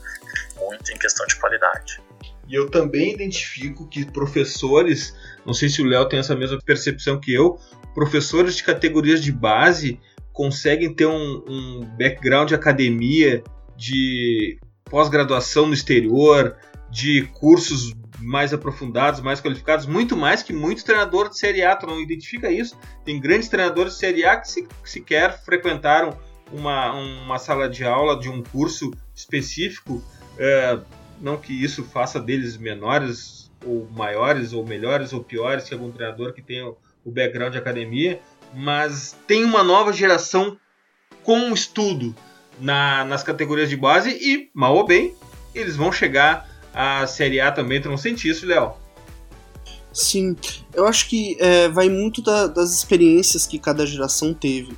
muito em questão de qualidade.
E eu também identifico que professores, não sei se o Léo tem essa mesma percepção que eu, professores de categorias de base conseguem ter um, um background de academia, de pós-graduação no exterior, de cursos mais aprofundados, mais qualificados, muito mais que muitos treinadores de Série A. Tu não identifica isso? Tem grandes treinadores de Série A que se, sequer frequentaram uma, uma sala de aula de um curso específico. É, não que isso faça deles menores ou maiores ou melhores ou piores que algum treinador que tenha o background de academia, mas tem uma nova geração com estudo na, nas categorias de base e, mal ou bem, eles vão chegar à Série A também. Tu não sente isso, Léo?
Sim, eu acho que é, vai muito da, das experiências que cada geração teve.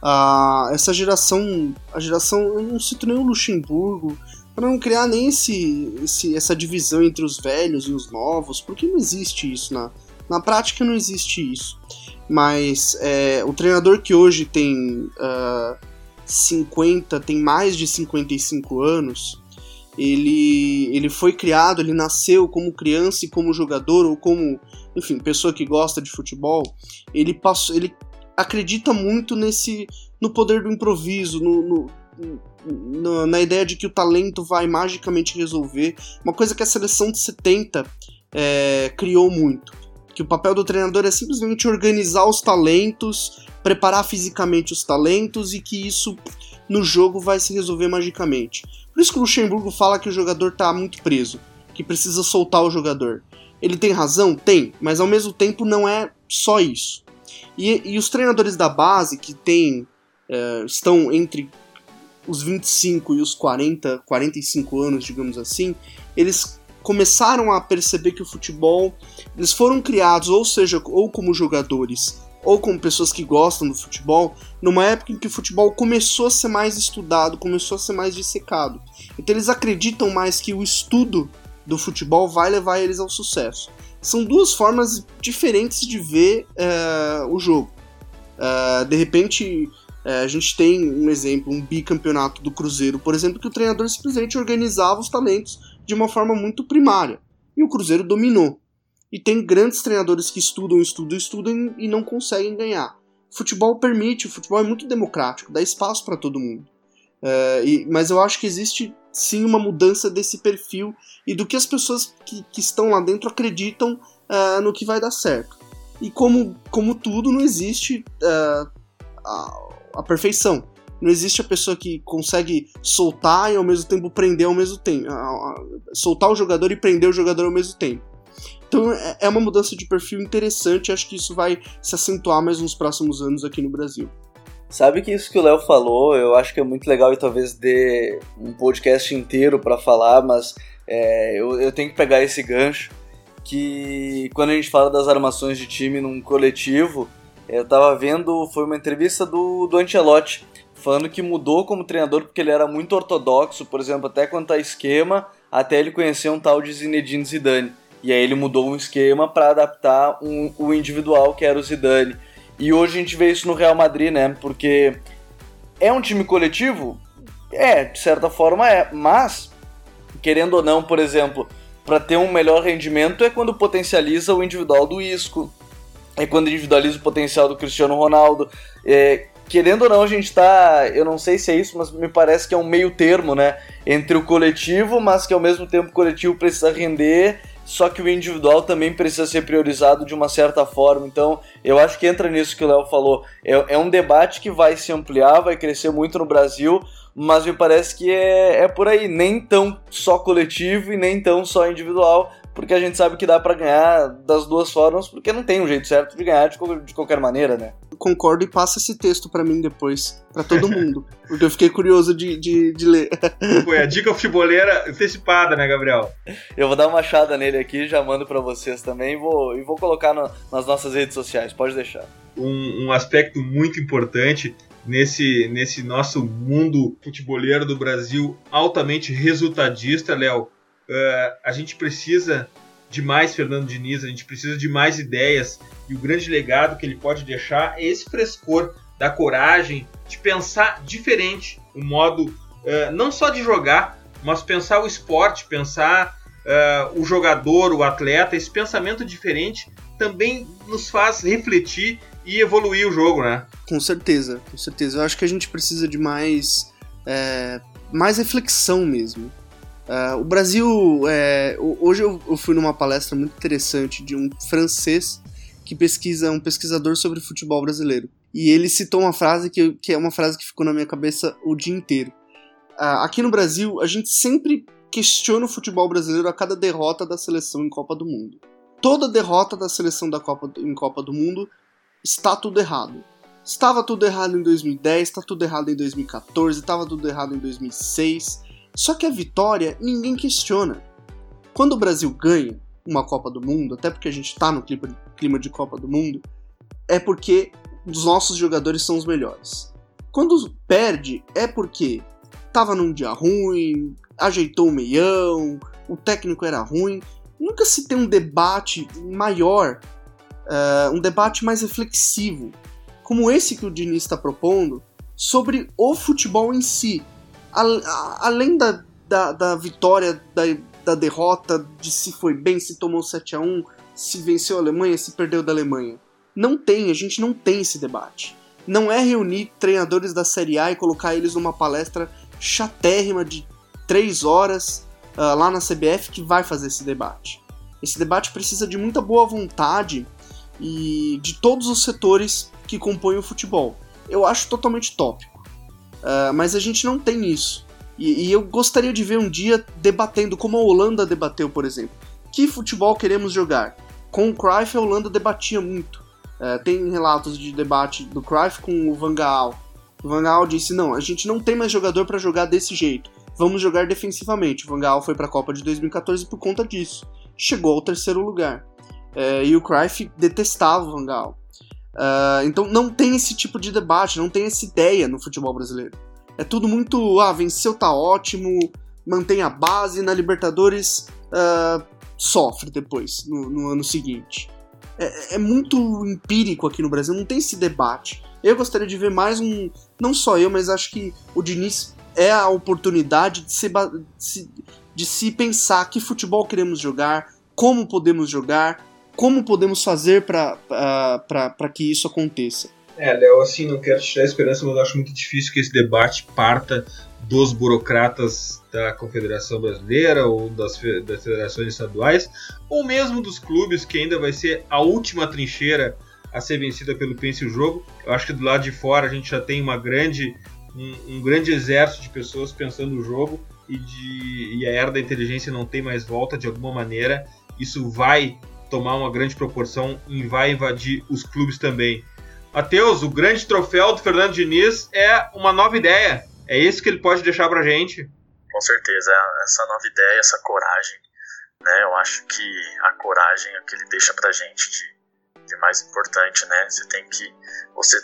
Ah, essa geração, a geração, eu não cito nem o Luxemburgo, para não criar nem esse, esse, essa divisão entre os velhos e os novos, porque não existe isso na, na prática, não existe isso. Mas é, o treinador que hoje tem uh, 50, tem mais de 55 anos, ele, ele foi criado, ele nasceu como criança e como jogador, ou como, enfim, pessoa que gosta de futebol, ele passou, ele acredita muito nesse no poder do improviso, no, no, no, na ideia de que o talento vai magicamente resolver, uma coisa que a seleção de 70 é, criou muito. Que o papel do treinador é simplesmente organizar os talentos, preparar fisicamente os talentos e que isso no jogo vai se resolver magicamente. Por isso que o Luxemburgo fala que o jogador está muito preso, que precisa soltar o jogador. Ele tem razão? Tem, mas ao mesmo tempo não é só isso. E, e os treinadores da base, que tem, é, estão entre os 25 e os 40, 45 anos, digamos assim, eles começaram a perceber que o futebol, eles foram criados, ou seja, ou como jogadores, ou como pessoas que gostam do futebol, numa época em que o futebol começou a ser mais estudado, começou a ser mais dissecado. Então eles acreditam mais que o estudo do futebol vai levar eles ao sucesso. São duas formas diferentes de ver uh, o jogo. Uh, de repente, uh, a gente tem um exemplo, um bicampeonato do Cruzeiro, por exemplo, que o treinador simplesmente organizava os talentos de uma forma muito primária. E o Cruzeiro dominou. E tem grandes treinadores que estudam, estudam, estudam e não conseguem ganhar. O futebol permite, o futebol é muito democrático, dá espaço para todo mundo. Uh, e, mas eu acho que existe sim uma mudança desse perfil e do que as pessoas que, que estão lá dentro acreditam uh, no que vai dar certo. E como, como tudo, não existe uh, a, a, perfeição. Não existe a pessoa que consegue soltar e ao mesmo tempo prender ao mesmo tempo. soltar o jogador e prender o jogador ao mesmo tempo. Então é, é uma mudança de perfil interessante, acho que isso vai se acentuar mais nos próximos anos aqui no Brasil.
Sabe que isso que o Léo falou, eu acho que é muito legal e talvez dê um podcast inteiro para falar, mas é, eu, eu tenho que pegar esse gancho que quando a gente fala das armações de time num coletivo, eu tava vendo, foi uma entrevista do, do Ancelotti, falando que mudou como treinador porque ele era muito ortodoxo, por exemplo, até quanto a esquema, até ele conhecer um tal de Zinedine Zidane. E aí ele mudou um esquema para adaptar um, o individual que era o Zidane. E hoje a gente vê isso no Real Madrid, né? Porque é um time coletivo? É, de certa forma é, mas querendo ou não, por exemplo, para ter um melhor rendimento é quando potencializa o individual do Isco, é quando individualiza o potencial do Cristiano Ronaldo. É, querendo ou não, a gente tá. Eu não sei se é isso, mas me parece que é um meio termo, né? Entre o coletivo, mas que ao mesmo tempo o coletivo precisa render só que o individual também precisa ser priorizado de uma certa forma. Então, eu acho que entra nisso que o Léo falou. É, é, um debate que vai se ampliar, vai crescer muito no Brasil, mas me parece que é, é por aí. Nem tão só coletivo e nem tão só individual, porque a gente sabe que dá para ganhar das duas formas, porque não tem um jeito certo de ganhar de, de qualquer maneira, né?
Concordo e passa esse texto para mim depois, para todo mundo, porque eu fiquei curioso de, de, de ler.
Foi a dica futeboleira antecipada, né, Gabriel?
Eu vou dar uma achada nele aqui, já mando para vocês também e vou, e vou colocar no, nas nossas redes sociais, pode deixar.
Um, um aspecto muito importante nesse, nesse nosso mundo futeboleiro do Brasil altamente resultadista, Léo, Uh, a gente precisa de mais Fernando Diniz, a gente precisa de mais ideias e o grande legado que ele pode deixar é esse frescor da coragem de pensar diferente o modo uh, não só de jogar, mas pensar o esporte, pensar uh, o jogador, o atleta, esse pensamento diferente também nos faz refletir e evoluir o jogo, né?
Com certeza, com certeza. Eu acho que a gente precisa de mais, é, mais reflexão mesmo Uh, o Brasil, é, hoje eu, eu, fui numa palestra muito interessante de um francês que pesquisa, um pesquisador sobre futebol brasileiro. E ele citou uma frase que, que é uma frase que ficou na minha cabeça o dia inteiro. Uh, aqui no Brasil, a gente sempre questiona o futebol brasileiro a cada derrota da seleção em Copa do Mundo. Toda derrota da seleção da Copa, em Copa do Mundo está tudo errado. Estava tudo errado em 2010, está tudo errado em 2014, estava tudo errado em 2006. Só que a vitória ninguém questiona. Quando o Brasil ganha uma Copa do Mundo, até porque a gente está no clima de Copa do Mundo, é porque os nossos jogadores são os melhores. Quando perde, é porque estava num dia ruim, ajeitou o meião, o técnico era ruim. Nunca se tem um debate maior, uh, um debate mais reflexivo, como esse que o Diniz está propondo, sobre o futebol em si a, além da, da, da vitória, da, da, derrota, de se foi bem, se tomou 7 a 1 se venceu a Alemanha, se perdeu da Alemanha. Não tem, a gente não tem esse debate. Não é reunir treinadores da Série A e colocar eles numa palestra chatérrima de 3 horas uh, lá na CBF que vai fazer esse debate. Esse debate precisa de muita boa vontade e de todos os setores que compõem o futebol. Eu acho totalmente tópico. Uh, mas a gente não tem isso. E, e, eu gostaria de ver um dia debatendo, como a Holanda debateu, por exemplo. Que futebol queremos jogar? Com o Cruyff, a Holanda debatia muito. Uh, tem relatos de debate do Cruyff com o Van Gaal. O Van Gaal disse, não, a gente não tem mais jogador para jogar desse jeito. Vamos jogar defensivamente. O Van Gaal foi para a Copa de 2014 por conta disso. Chegou ao terceiro lugar. Uh, e o Cruyff detestava o Van Gaal. Uh, então não tem esse tipo de debate, não tem essa ideia no futebol brasileiro. É tudo muito, ah, venceu tá ótimo, mantém a base, na Libertadores uh, sofre depois, no, no ano seguinte. É, é, muito empírico aqui no Brasil, não tem esse debate. Eu gostaria de ver mais um. Não só eu, mas acho que o Diniz é a oportunidade de se, de se, de se pensar que futebol queremos jogar, como podemos jogar, como podemos fazer para que isso aconteça?
É, Léo, assim, não quero tirar a esperança, mas eu acho muito difícil que esse debate parta dos burocratas da Confederação Brasileira ou das, das federações estaduais, ou mesmo dos clubes, que ainda vai ser a última trincheira a ser vencida pelo Pense o Jogo. Eu acho que do lado de fora a gente já tem uma grande, um, um grande exército de pessoas pensando o jogo e, de, e a era da inteligência não tem mais volta de alguma maneira. Isso vai tomar uma grande proporção e vai invadir os clubes também. Matheus, o grande troféu do Fernando Diniz é uma nova ideia. É isso que ele pode deixar pra gente?
Com certeza, essa nova ideia, essa coragem. Né? Eu acho que a coragem é o que ele deixa pra gente de, de mais importante, né? Você tem que. Você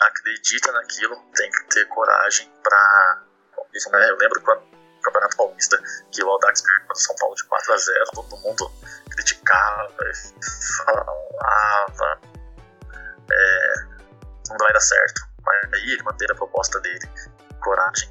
acredita naquilo, tem que ter coragem pra. Isso, né? Eu lembro quando Campeonato Paulista, que o Audax perdeu do São Paulo de 4 a 0 todo mundo criticava, falava, é, não vai dar certo. Mas aí ele manteve a proposta dele, coragem,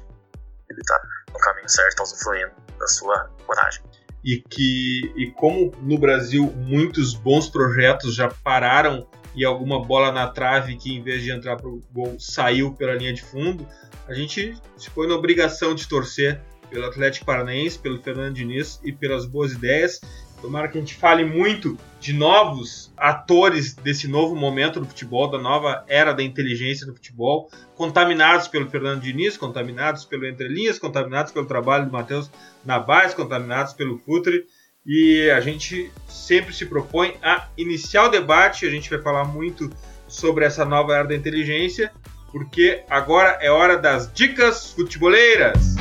ele tá no caminho certo, tá usufruindo da sua coragem.
E que, e como no Brasil muitos bons projetos já pararam e alguma bola na trave que em vez de entrar pro gol saiu pela linha de fundo, a gente se põe na obrigação de torcer pelo Atlético Paranaense, pelo Fernando Diniz e pelas boas ideias. Tomara que a gente fale muito de novos atores desse novo momento do futebol, da nova era da inteligência do futebol, contaminados pelo Fernando Diniz, contaminados pelo Entre Linhas, contaminados pelo trabalho do Matheus Navas, contaminados pelo Futre. E a gente sempre se propõe a iniciar o debate. A gente vai falar muito sobre essa nova era da inteligência, porque agora é hora das dicas futeboleiras.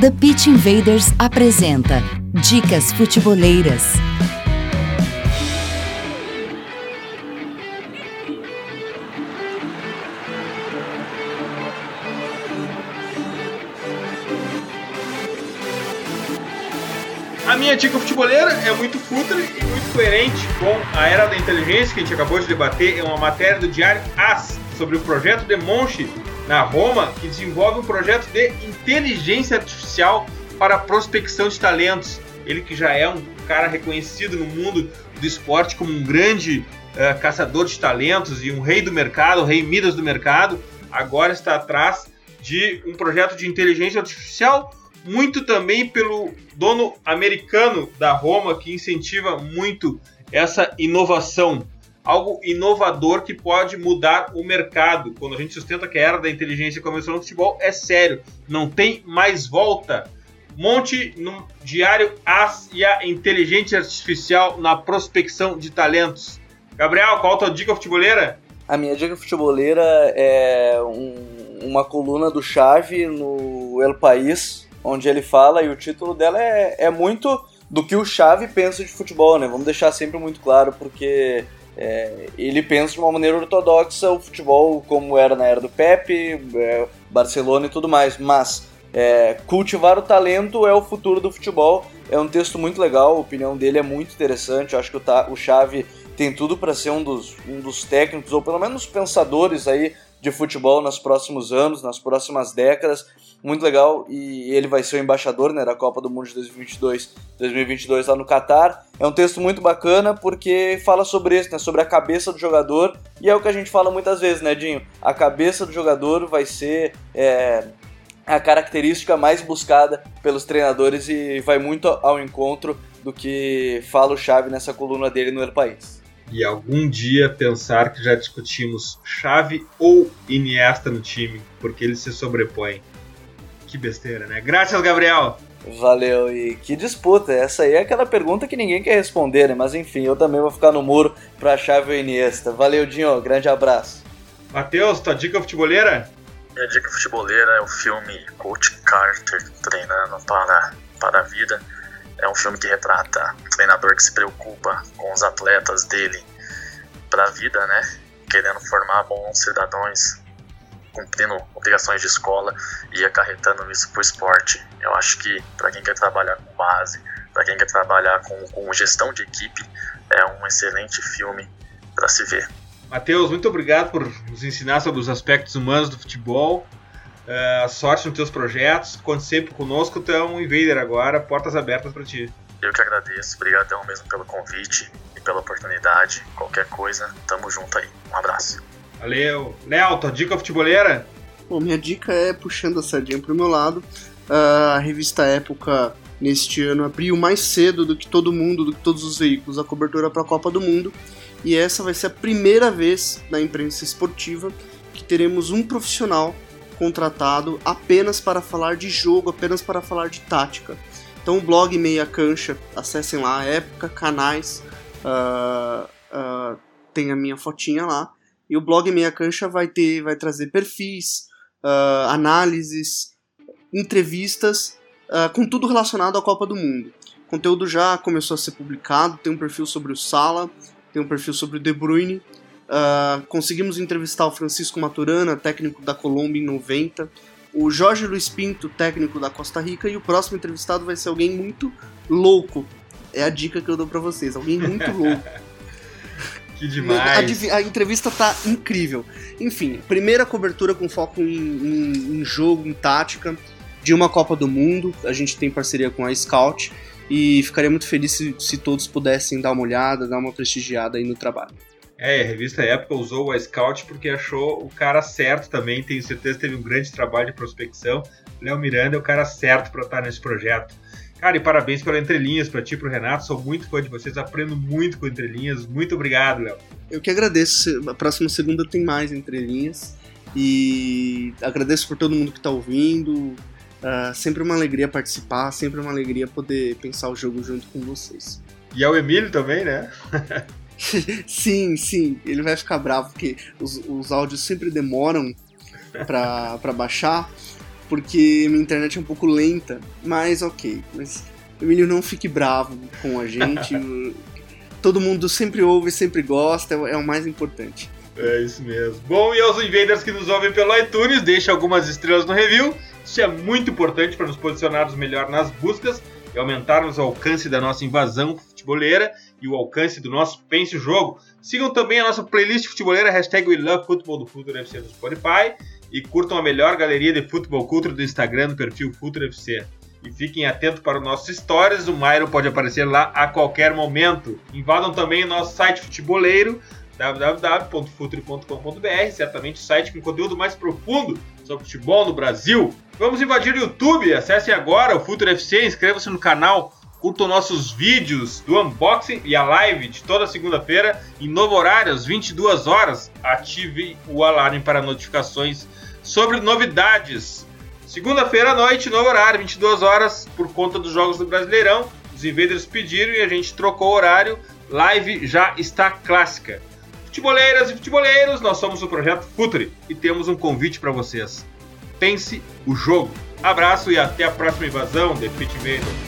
The Pitch Invaders apresenta Dicas Futeboleiras.
A minha dica futeboleira é muito futre e muito coerente com a era da inteligência que a gente acabou de debater. É uma matéria do Diário As sobre o projeto Demonche na Roma, que desenvolve um projeto de inteligência artificial para prospecção de talentos. Ele que já é um cara reconhecido no mundo do esporte como um grande uh, caçador de talentos e um rei do mercado, rei Midas do mercado, agora está atrás de um projeto de inteligência artificial muito também pelo dono americano da Roma, que incentiva muito essa inovação. Algo inovador que pode mudar o mercado. Quando a gente sustenta que a era da inteligência começou no futebol, é sério, não tem mais volta. Monte no diário As e a inteligência artificial na prospecção de talentos. Gabriel, qual a tua dica futeboleira?
A minha dica futeboleira é um, uma coluna do Chave no El País, onde ele fala, e o título dela é, é muito do que o Chave pensa de futebol, né? Vamos deixar sempre muito claro, porque é, ele pensa de uma maneira ortodoxa o futebol como era na era do Pepe, é, Barcelona e tudo mais, mas é, cultivar o talento é o futuro do futebol. É um texto muito legal, a opinião dele é muito interessante. Eu acho que o, o Xavi tem tudo para ser um dos, um dos técnicos, ou pelo menos pensadores aí de futebol nos próximos anos, nas próximas décadas. Muito legal e ele vai ser o embaixador né, da Copa do Mundo de 2022, 2022 lá no Catar. É um texto muito bacana porque fala sobre isso, né, sobre a cabeça do jogador e é o que a gente fala muitas vezes, né, Dinho? A cabeça do jogador vai ser é, a característica mais buscada pelos treinadores e vai muito ao encontro do que fala o Xavi nessa coluna dele no El País.
E algum dia pensar que já discutimos Xavi ou Iniesta no time, porque eles se sobrepõem. Que besteira, né? Graças, Gabriel!
Valeu, e que disputa! Essa aí é aquela pergunta que ninguém quer responder, né? Mas enfim, eu também vou ficar no muro pra Xavi ou Iniesta. Valeu, Dinho, grande abraço.
Matheus, tua dica futeboleira?
Minha dica futebolera é o filme Coach Carter Treinando para, para a Vida. É um filme que retrata um treinador que se preocupa com os atletas dele para a vida, né? Querendo formar bons cidadãos, cumprindo obrigações de escola e acarretando isso para o esporte. Eu acho que para quem quer trabalhar com base, para quem quer trabalhar com, com gestão de equipe, é um excelente filme para se ver.
Matheus, muito obrigado por nos ensinar sobre os aspectos humanos do futebol. Uh, sorte nos teus projetos. Conte sempre conosco. Tu é um invader agora. Portas abertas para ti.
Eu que agradeço. Obrigadão mesmo pelo convite e pela oportunidade. Qualquer coisa, tamo junto aí. Um abraço.
Valeu. Léo, tua dica futeboleira?
Bom, minha dica é puxando a sardinha pro meu lado. Uh, a revista Época neste ano abriu mais cedo do que todo mundo, do que todos os veículos, a cobertura para a Copa do Mundo e essa vai ser a primeira vez na imprensa esportiva que teremos um profissional contratado apenas para falar de jogo, apenas para falar de tática. Então o blog Meia Cancha, acessem lá, época, canais, uh, uh, tem a minha fotinha lá. E o blog Meia Cancha vai ter, vai trazer perfis, uh, análises, entrevistas, com tudo relacionado à Copa do Mundo. O conteúdo já começou a ser publicado, tem um perfil sobre o Sala, tem um perfil sobre o De Bruyne. Uh, conseguimos entrevistar o Francisco Maturana, técnico da Colômbia em 90, o Jorge Luiz Pinto, técnico da Costa Rica, e o próximo entrevistado vai ser alguém muito louco. É a dica que eu dou para vocês, alguém muito louco.
que demais!
A, a, entrevista tá incrível. Enfim, primeira cobertura com foco em, em, em jogo, em tática, de uma Copa do Mundo. A gente tem parceria com a Scout e ficaria muito feliz se, se todos pudessem dar uma olhada, dar uma prestigiada aí no trabalho.
É, a revista Época usou o Scout porque achou o cara certo também, tenho certeza que teve um grande trabalho de prospecção. Léo Miranda é o cara certo para estar nesse projeto. Cara, e parabéns pela Entrelinhas para ti e pro Renato, sou muito fã de vocês, aprendo muito com Entrelinhas. Muito obrigado, Léo.
Eu que agradeço, a próxima segunda tem mais Entrelinhas. E agradeço por todo mundo que está ouvindo, Uh, sempre uma alegria participar, sempre uma alegria poder pensar o jogo junto com vocês.
E é o Emílio também, né?
sim, sim. Ele vai ficar bravo porque os, os áudios sempre demoram para baixar, porque minha internet é um pouco lenta. Mas ok. Mas Emílio, não fique bravo com a gente. Todo mundo sempre ouve, sempre gosta, é, o mais importante.
É isso mesmo. Bom, e aos invaders que nos ouvem pelo iTunes, deixa algumas estrelas no review isso é muito importante para nos posicionarmos melhor nas buscas e aumentarmos o alcance da nossa invasão futeboleira e o alcance do nosso Pense Jogo. Sigam também a nossa playlist futeboleira, hashtag WeLoveFootball do Futuro FC no Spotify e curtam a melhor galeria de futebol cultura do Instagram do perfil Futuro FC. E fiquem atentos para os nossos stories, o Mairo pode aparecer lá a qualquer momento. Invadam também o nosso site futeboleiro www.futre.com.br, certamente o site com conteúdo mais profundo sobre futebol no Brasil. Vamos invadir o YouTube, acesse agora o Future FC, inscreva-se no canal, curtam nossos vídeos do unboxing e a live de toda segunda-feira em novo horário, às 22 horas. Ative o alarme para notificações sobre novidades. Segunda-feira à noite, novo horário, 22 horas, por conta dos jogos do Brasileirão. Os invaders pediram e a gente trocou o horário. Live já está clássica. Futeboleiras e futeboleiros, nós somos o Projeto Futre e temos um convite para vocês. Pense o jogo. Abraço e até a próxima invasão de Invader.